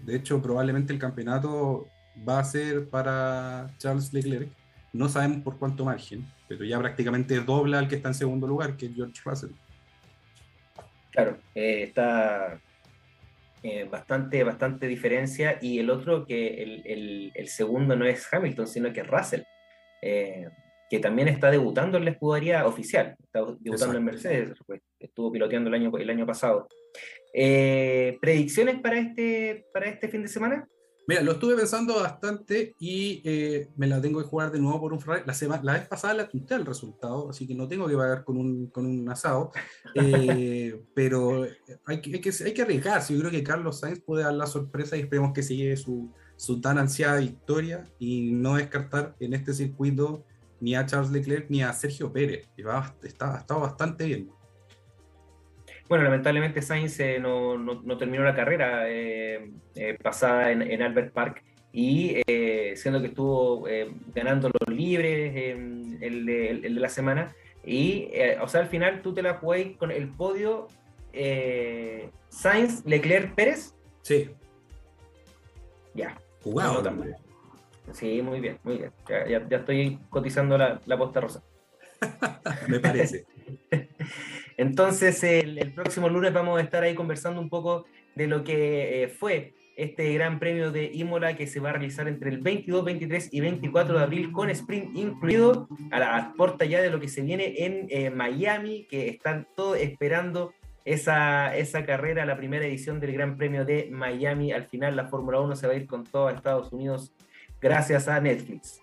de hecho, probablemente el campeonato va a ser para Charles Leclerc. No sabemos por cuánto margen, pero ya prácticamente dobla al que está en segundo lugar, que es George Russell. Claro, eh, está eh, bastante, bastante diferencia. Y el otro, que el, el, segundo no es Hamilton, sino que es Russell que también está debutando en la escudería oficial, está debutando en Mercedes, pues, estuvo piloteando el año, el año pasado. Eh, ¿Predicciones para este, para este fin de semana? Mira, lo estuve pensando bastante y eh, me la tengo que jugar de nuevo por un Ferrari. La, semana, la vez pasada la apunté el resultado, así que no tengo que pagar con un, con un asado. Eh, pero hay que, hay, que, hay que arriesgarse. Yo creo que Carlos Sainz puede dar la sorpresa y esperemos que siga su, su tan ansiada victoria y no descartar en este circuito ni a Charles Leclerc ni a Sergio Pérez. ha estado bastante bien. Bueno, lamentablemente Sainz eh, no, no, terminó la carrera eh, eh, pasada en, Albert Park y siendo que estuvo ganando los libres el de, el, de, la semana. Y, o sea, al final tú te la juegas con el podio Sainz, Leclerc, Pérez. Sí. Ya. Jugado también. Sí, muy bien, muy bien. Ya, estoy cotizando la, posta rosa. Me parece. Entonces, el, próximo lunes vamos a estar ahí conversando un poco de lo que eh, fue este gran premio de Imola que se va a realizar entre el 22, 23 y 24 de abril con sprint incluido a la puerta ya de lo que se viene en eh, Miami, que están todos esperando esa, esa carrera, la primera edición del Gran Premio de Miami. Al final la Fórmula 1 se va a ir con todo Estados Unidos gracias a Netflix.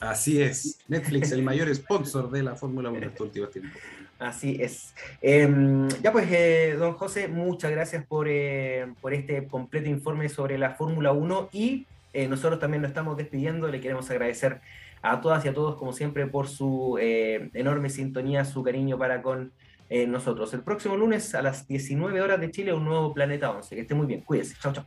Así es, Netflix, el mayor sponsor de la Fórmula 1 en estos últimos tiempos. Así es. Em, ya pues, eh, don José, muchas gracias por, eh, por, este completo informe sobre la Fórmula 1 y eh, nosotros también nos estamos despidiendo. Le queremos agradecer a todas y a todos, como siempre, por su enorme sintonía, su cariño para con nosotros. El próximo lunes a las 19 horas de Chile, un nuevo Planeta 11. Que esté muy bien. Cuídense. Chao, chao.